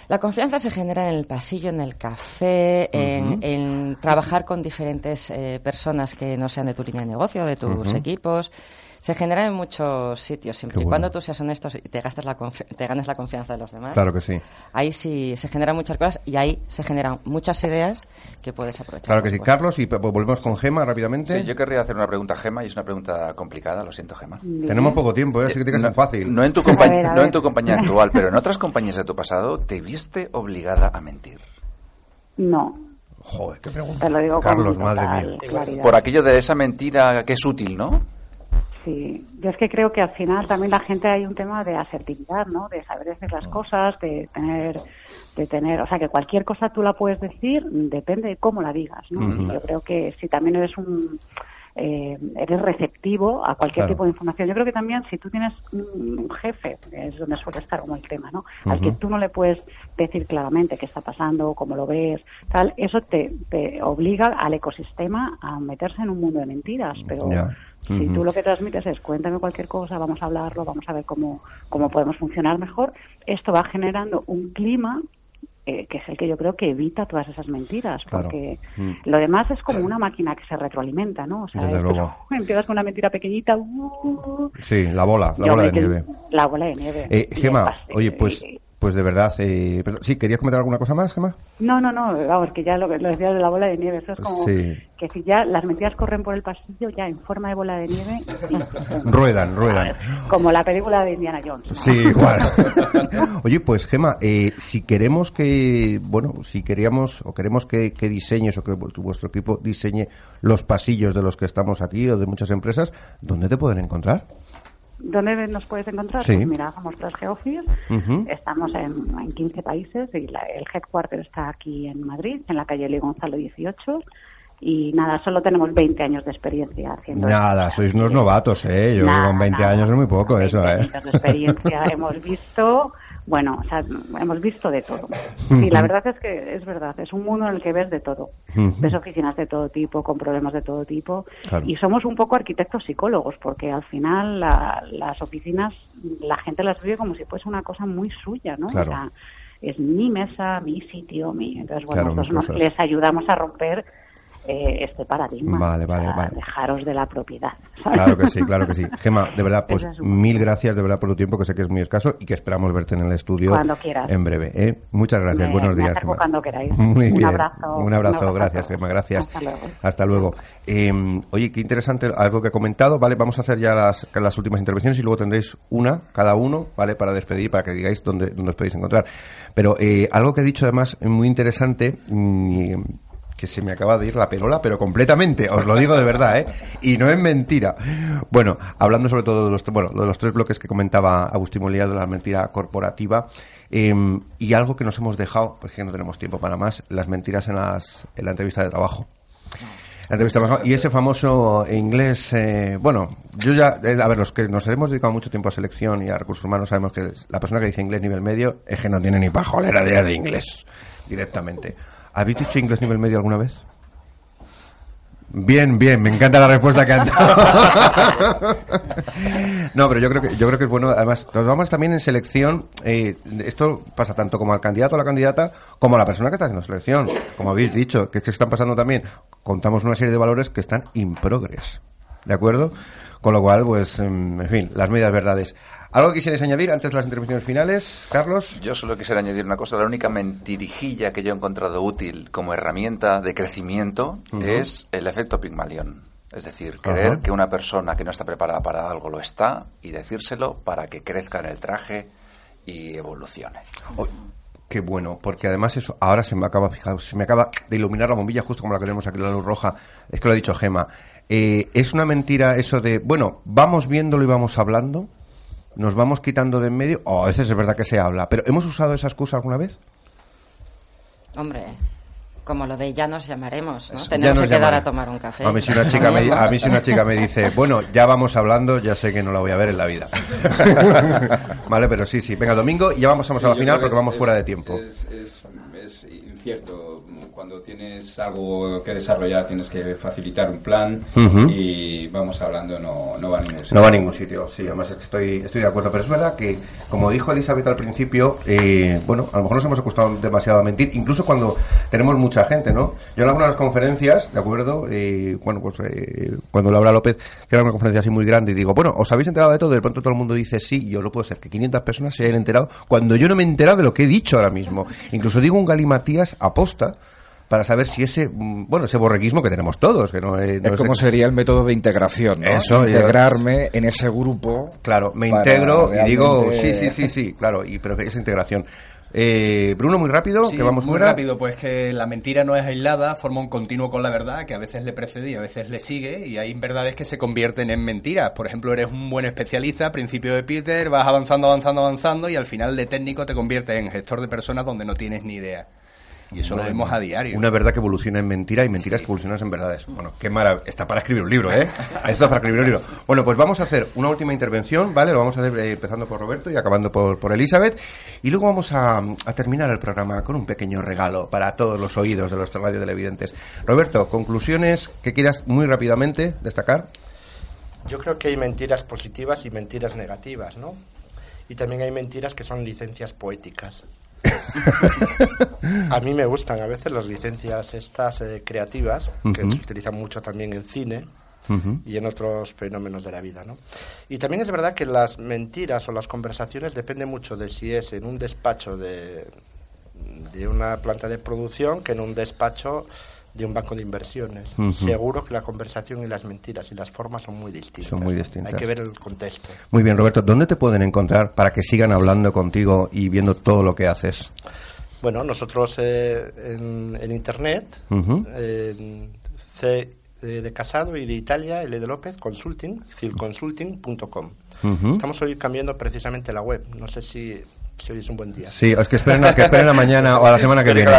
La confianza se genera en el pasillo, en el café, en, trabajar con diferentes eh, personas que no sean de tu línea de negocio, de tus equipos se genera en muchos sitios, siempre y cuando tú seas honesto y te, gastes la te ganes la confianza de los demás. Claro que sí. Ahí sí se generan muchas cosas y ahí se generan muchas ideas que puedes aprovechar. Claro que sí. Carlos, y volvemos con Gema rápidamente. Sí, yo querría hacer una pregunta a Gema y es una pregunta complicada, lo siento, Gema. Tenemos poco tiempo, ¿eh? así que tiene que ser fácil. No en, tu no en tu compañía actual, pero en otras compañías de tu pasado, ¿te viste obligada a mentir? No. Joder, qué pregunta. Te lo digo Carlos, madre mía. Por aquello de esa mentira que es útil, ¿no? Sí, yo es que creo que al final también la gente hay un tema de asertividad, ¿no? De saber decir las cosas, de tener, de tener, o sea, que cualquier cosa tú la puedes decir, depende de cómo la digas, ¿no? Yo creo que si también eres un, eh, eres receptivo a cualquier tipo de información. Yo creo que también si tú tienes un jefe, es donde suele estar como el tema, ¿no? Al que tú no le puedes decir claramente qué está pasando, cómo lo ves, tal, eso te, te obliga al ecosistema a meterse en un mundo de mentiras, pero si tú lo que transmites es cuéntame cualquier cosa, vamos a hablarlo, vamos a ver cómo, cómo podemos funcionar mejor, esto va generando un clima eh, que es el que yo creo que evita todas esas mentiras, porque mm. lo demás es como una máquina que se retroalimenta, ¿no? O sea, empiezas con una mentira pequeñita. Uh, sí, la bola, la bola de nieve. La bola de nieve. Eh, Gema, oye, pues pues de verdad, eh, sí, ¿querías comentar alguna cosa más, Gemma? No, no, no, vamos, que ya lo, lo decías de la bola de nieve, eso es como que si ya las mentiras corren por el pasillo, ya en forma de bola de nieve. ruedan, ruedan. Como la película de Indiana Jones. Sí, igual. Oye, pues Gemma, eh, si queremos que, bueno, si queríamos o queremos que, que diseñes o que vuestro equipo diseñe los pasillos de los que estamos aquí o de muchas empresas, ¿dónde te pueden encontrar? ¿Dónde nos puedes encontrar? Pues mira, somos tres Geofis, estamos en, en, 15 países y el headquarter está aquí en Madrid, en la calle Lee Gonzalo 18 y nada, solo tenemos 20 años de experiencia haciendo Nada, sois unos novatos, ¿eh? Yo con 20 años es muy poco eso, ¿eh? Años de experiencia hemos visto bueno, o sea, hemos visto de todo. Y la verdad es que es verdad, es un mundo en el que ves de todo. Ves oficinas de todo tipo, con problemas de todo tipo. Y somos un poco arquitectos psicólogos, porque al final las oficinas, la gente las vive como si fuese una cosa muy suya, ¿no? O sea, es mi mesa, mi sitio, mi. Entonces, bueno, nosotros les ayudamos a romper eh, este paradigma. Vale, vale, vale. Dejaros de la propiedad. Claro que sí, claro que sí. Gema, de verdad, pues mil gracias de verdad por tu tiempo, que sé que es muy escaso y que esperamos verte en el estudio en breve. ¿eh? Muchas gracias, buenos días. Gema. cuando queráis. un, Abrazo, un abrazo. gracias, Gema, gracias. Hasta luego. Em, oye, qué interesante algo que he comentado, ¿vale? Vamos a hacer ya las, las últimas intervenciones y luego tendréis una, cada uno, ¿vale? Para despedir, para que digáis dónde, dónde os podéis encontrar. Pero eh, algo que he dicho además muy interesante, mm, que se me acaba de ir la perola, pero completamente, os lo digo de verdad, ¿eh? Y no es mentira. Bueno, hablando sobre todo de los, bueno, de los tres bloques que comentaba Agustín Molía de la mentira corporativa, em, y algo que nos hemos dejado, porque no tenemos tiempo para más, las mentiras en, las, en la entrevista de trabajo. Entrevista y ese famoso inglés, eh, bueno, yo ya, eh, a ver, los que nos hemos dedicado mucho tiempo a selección y a recursos humanos sabemos que la persona que dice inglés nivel medio es que no tiene ni pajolera de inglés directamente. ¿Habéis dicho inglés nivel medio alguna vez? Bien, bien, me encanta la respuesta que han dado. no, pero yo creo que yo creo que es bueno. Además, nos vamos también en selección. Eh, esto pasa tanto como al candidato o la candidata como a la persona que está haciendo selección. Como habéis dicho, que, que están pasando también. Contamos una serie de valores que están in progress. ¿De acuerdo? Con lo cual, pues, en fin, las medias verdades. ¿Algo quisierais añadir antes de las intervenciones finales, Carlos? Yo solo quisiera añadir una cosa. La única mentirijilla que yo he encontrado útil como herramienta de crecimiento es el efecto Pigmalión. Es decir, creer que una persona que no está preparada para algo lo está y decírselo para que crezca en el traje y evolucione. Oh, qué bueno, porque además eso ahora se me acaba, se me acaba de iluminar la bombilla justo como la que tenemos aquí la luz roja. Es que lo ha dicho Gema. Eh, es una mentira eso de, bueno, vamos viéndolo y vamos hablando nos vamos quitando de en medio, o oh, a veces es verdad que se habla, pero ¿hemos usado esa excusa alguna vez? Hombre, como lo de ya nos llamaremos, ¿no? Tenemos que quedar a tomar un café. A mí, si una chica me, a mí si una chica me dice, bueno, ya vamos hablando, ya sé que no la voy a ver en la vida. vale, pero sí, sí. Venga, domingo y ya vamos, a la final porque vamos fuera de tiempo. Es, es incierto cuando tienes algo que desarrollar tienes que facilitar un plan y vamos hablando no, no va a ningún sitio. No va a ningún sitio, sí, además estoy, estoy de acuerdo, pero es verdad que, como dijo Elizabeth al principio, eh, bueno, a lo mejor nos hemos acostado demasiado a mentir, incluso cuando tenemos mucha gente, ¿no? Yo en algunas conferencias, ¿de acuerdo? Eh, bueno, pues eh, cuando Laura López, que era una conferencia así muy grande, y digo, bueno, ¿os habéis enterado de todo? De pronto todo el mundo dice, sí, yo no puedo ser que 500 personas se hayan enterado cuando yo no me he enterado de lo que he dicho ahora mismo. Incluso digo un galimatías aposta para saber si ese, mm, bueno, ese borreguismo que tenemos todos, que no, es, como sería el método de integración, ¿no? Integrarme en ese grupo. Claro, me integro y digo, sí, sí, sí, sí, claro, y pero esa integración. Eh, Bruno, muy rápido, que vamos muy rápido, pues que la mentira no es aislada, forma un continuo con la verdad, que a veces le precede y a veces le sigue, y hay verdades que se convierten en mentiras. Por ejemplo, eres un buen especialista, principio de Peter, vas avanzando, avanzando, avanzando, y al final de técnico te conviertes en gestor de personas donde no tienes ni idea. Y eso lo vemos a diario. Una verdad que evoluciona en mentira y mentiras que evolucionan en verdades. Bueno, qué maravilla. Está para escribir un libro, ¿eh? Esto está para escribir un libro. Bueno, pues vamos a hacer una última intervención, ¿vale? Lo vamos a hacer eh, empezando por Roberto y acabando por, por Elizabeth. Y luego vamos a, terminar el programa con un pequeño regalo para todos los oídos de los radio televidentes. Roberto, conclusiones que quieras muy rápidamente destacar. Yo creo que hay mentiras positivas y mentiras negativas, ¿no? Y también hay mentiras que son licencias poéticas. A mí me gustan a veces las licencias estas eh, creativas, que se utilizan mucho también en cine, y en otros fenómenos de la vida. ¿no? Y también es verdad que las mentiras o las conversaciones dependen mucho de si es en un despacho de, de una planta de producción que en un despacho de un banco de inversiones. Seguro que la conversación y las mentiras y las formas son muy distintas. Son muy distintas. Hay que ver el contexto. Muy bien, Roberto, ¿dónde te pueden encontrar para que sigan hablando contigo y viendo todo lo que haces? Bueno, nosotros eh, en, Internet, C de Casado y de Italia, L de López, Consulting, cilconsulting.com. Estamos hoy cambiando precisamente la web. No sé si si hoy es un buen día. Sí, es que esperen, a, que esperen a mañana o a la semana que viene.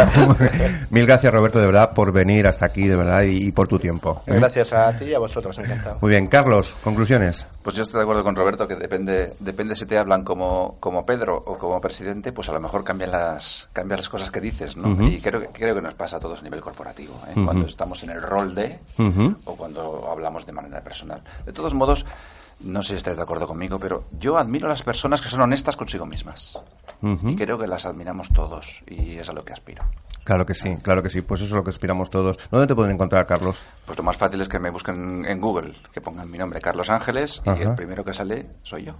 Mil gracias, Roberto, de verdad, por venir hasta aquí, de verdad, y, por tu tiempo. ¿eh? Gracias a ti y a vosotros, encantado. Muy bien, Carlos, conclusiones. Pues yo estoy de acuerdo con Roberto que depende, depende si te hablan como, como Pedro o como presidente, pues a lo mejor cambian las, cambian las cosas que dices, ¿no? Y creo, creo que nos pasa a todos a nivel corporativo, ¿eh? cuando estamos en el rol de o cuando hablamos de manera personal. De todos modos, no sé si estáis de acuerdo conmigo, pero yo admiro a las personas que son honestas consigo mismas. Y creo que las admiramos todos y es a lo que aspiro. Claro que sí, claro que sí. Pues eso es lo que aspiramos todos. ¿Dónde te pueden encontrar, Carlos? Pues lo más fácil es que me busquen en Google, que pongan mi nombre, Carlos Ángeles, y el primero que sale soy yo.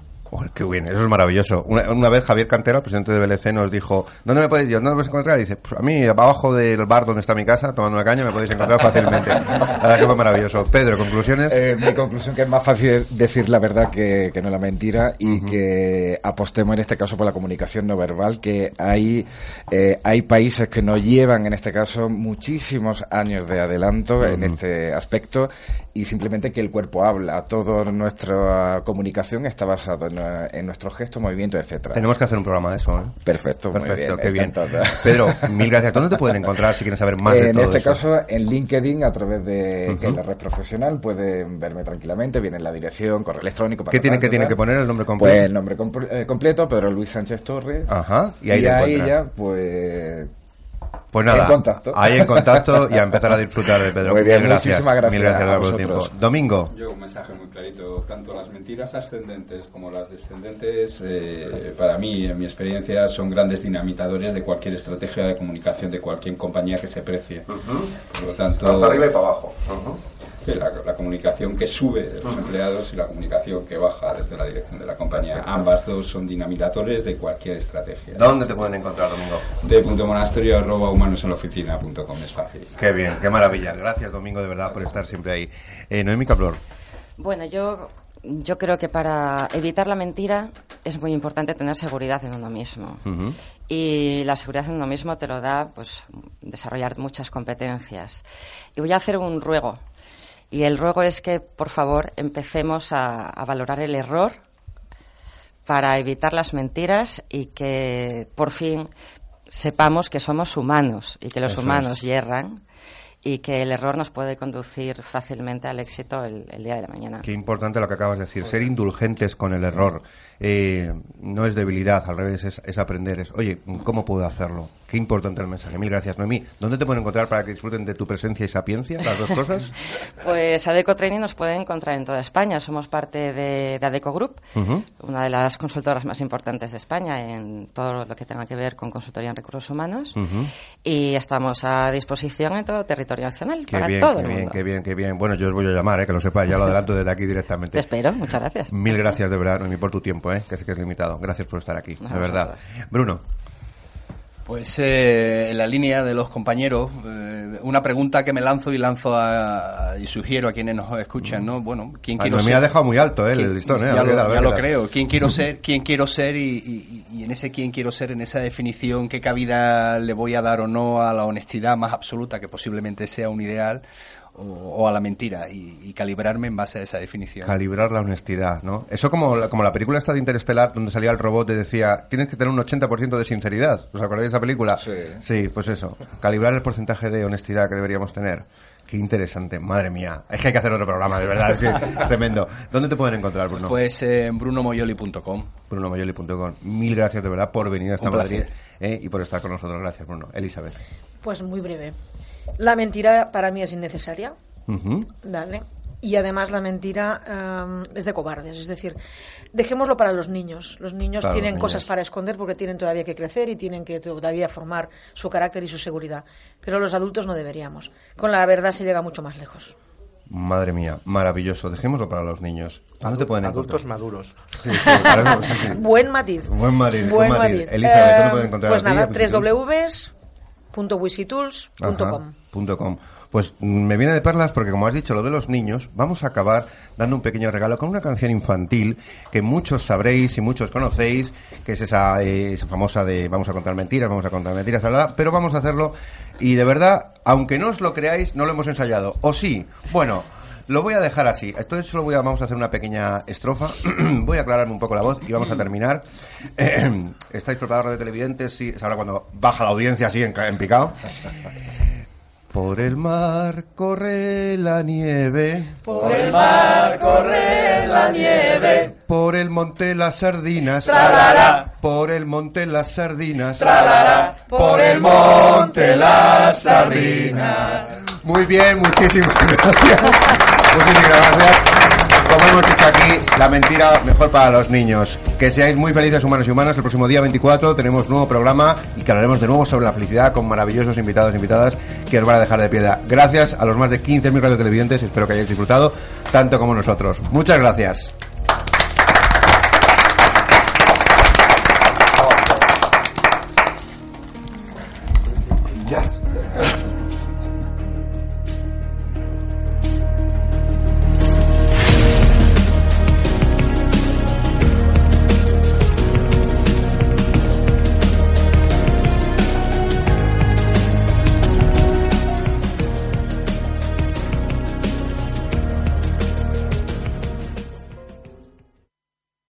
Qué bien, eso es maravilloso. Una, vez Javier Cantera, presidente de BLC, nos dijo, ¿dónde me podéis, ¿dónde me podéis encontrar? Y dice, pues a mí, abajo del bar donde está mi casa, tomando una caña, me podéis encontrar fácilmente. la verdad que fue maravilloso. Pedro, ¿conclusiones? Eh, mi conclusión que es más fácil decir la verdad que, no la mentira y que apostemos en este caso por la comunicación no verbal, que hay, eh, hay países que nos llevan en este caso muchísimos años de adelanto en este aspecto y simplemente que el cuerpo habla. Toda nuestra comunicación está basada en, nuestros gestos, movimientos, etcétera. Tenemos que hacer un programa de eso. ¿eh? Perfecto, muy bien. Qué bien. Pedro, mil gracias. ¿Dónde te pueden encontrar si quieren saber más de todo En este caso, en LinkedIn, a través de la red profesional, pueden verme tranquilamente. Viene la dirección, correo electrónico. Para ¿Qué tienen que, tiene que poner el nombre completo? Pues el nombre eh, completo, Pedro Luis Sánchez Torres. Ajá. Y ahí, y ahí ya, pues pues nada, ahí en contacto y a empezar a disfrutar de Pedro. Muy bien, gracias. muchísimas gracias. Mil gracias por el tiempo. Domingo. Yo un mensaje muy clarito, tanto las mentiras ascendentes como las descendentes, eh, para mí, en mi experiencia, son grandes dinamitadores de cualquier estrategia de comunicación de cualquier compañía que se precie. Por lo tanto, para arriba y para abajo la, comunicación que sube de los empleados y la comunicación que baja desde la dirección de la compañía. Ambas dos son dinamizadores de cualquier estrategia. ¿Dónde te pueden encontrar, Domingo? De punto monasterio arroba humanos en la oficina punto com, es fácil. Qué bien, qué maravilla. Gracias, Domingo, de verdad, por estar siempre ahí. Eh, Noemi Cablor. Bueno, yo yo creo que para evitar la mentira es muy importante tener seguridad en uno mismo. Y la seguridad en uno mismo te lo da pues desarrollar muchas competencias. Y voy a hacer un ruego y el ruego es que, por favor, empecemos a, valorar el error para evitar las mentiras y que, por fin, sepamos que somos humanos y que los humanos yerran y que el error nos puede conducir fácilmente al éxito el, día de la mañana. Qué importante lo que acabas de decir, ser indulgentes con el error. Eh, no es debilidad, al revés, es, es aprender. Es, oye, ¿cómo puedo hacerlo? Qué importante el mensaje. Mil gracias, Noemí. ¿Dónde te pueden encontrar para que disfruten de tu presencia y sapiencia, las dos cosas? pues Adeco Training nos pueden encontrar en toda España. Somos parte de, Adeco Group, una de las consultoras más importantes de España en todo lo que tenga que ver con consultoría en recursos humanos. Y estamos a disposición en todo el territorio nacional qué para bien, todo qué bien, Qué bien, qué bien. Bueno, yo os voy a llamar, eh, que lo sepáis, ya lo adelanto desde aquí directamente. Te espero, muchas gracias. Mil gracias de verdad, Noemí, por tu tiempo, eh, que sé que es limitado. Gracias por estar aquí, de verdad. Bruno. Pues eh, en la línea de los compañeros, eh, una pregunta que me lanzo y lanzo y sugiero a quienes nos escuchan, ¿no? Bueno, ¿quién quiero ser? Me ha dejado muy alto eh, el listón, Ya, lo, creo. ¿Quién quiero ser? ¿Quién quiero ser? Y, y, en ese quién quiero ser, en esa definición, ¿qué cabida le voy a dar o no a la honestidad más absoluta, que posiblemente sea un ideal? O, a la mentira y, calibrarme en base a esa definición. Calibrar la honestidad, ¿no? Eso como la, como la película esta de Interestelar donde salía el robot y decía, tienes que tener un 80% de sinceridad. ¿Os acordáis de esa película? Sí. Sí, pues eso. Calibrar el porcentaje de honestidad que deberíamos tener. Qué interesante, madre mía. Es que hay que hacer otro programa, de verdad. Es tremendo. ¿Dónde te pueden encontrar, Bruno? Pues en brunomoyoli.com. Brunomoyoli.com. Mil gracias de verdad por venir a esta Madrid eh, y por estar con nosotros. Gracias, Bruno. Elizabeth. Pues muy breve. La mentira para mí es innecesaria. Dale. Y además la mentira em, es de cobardes. Es decir, dejémoslo para los niños. Los niños tienen cosas para esconder porque tienen todavía que crecer y tienen que todavía formar su carácter y su seguridad. Pero los adultos no deberíamos. Con la verdad se llega mucho más lejos. Madre mía, maravilloso. Dejémoslo para los niños. ¿Dónde te pueden Adultos maduros. Buen matiz. Buen matiz. Buen matiz. Elizabeth, ¿dónde pueden encontrar Pues nada, www.wisitools.com. Pues me viene de perlas porque, como has dicho, lo de los niños, vamos a acabar dando un pequeño regalo con una canción infantil que muchos sabréis y muchos conocéis, que es esa, eh, esa famosa de vamos a contar mentiras, vamos a contar mentiras, pero vamos a hacerlo y de verdad, aunque no os lo creáis, no lo hemos ensayado. ¿O sí? Bueno, lo voy a dejar así. Entonces solo voy a, vamos a hacer una pequeña estrofa. voy a aclararme un poco la voz y vamos a terminar. ¿Estáis preparados de televidentes? Sí, es ahora cuando baja la audiencia así en, en picado. Por el mar corre la nieve. Por el mar corre la nieve. Por el monte las sardinas. Tralará. Por el monte las sardinas. Tralará. Por el monte las sardinas. Muy bien, muchísimas gracias. muchísimas gracias como hemos dicho aquí, la mentira mejor para los niños. Que seáis muy felices humanos y humanas. El próximo día 24 tenemos nuevo programa y que hablaremos de nuevo sobre la felicidad con maravillosos invitados e invitadas que os van a dejar de piedra. Gracias a los más de 15.000 radio televidentes. Espero que hayáis disfrutado tanto como nosotros. Muchas gracias.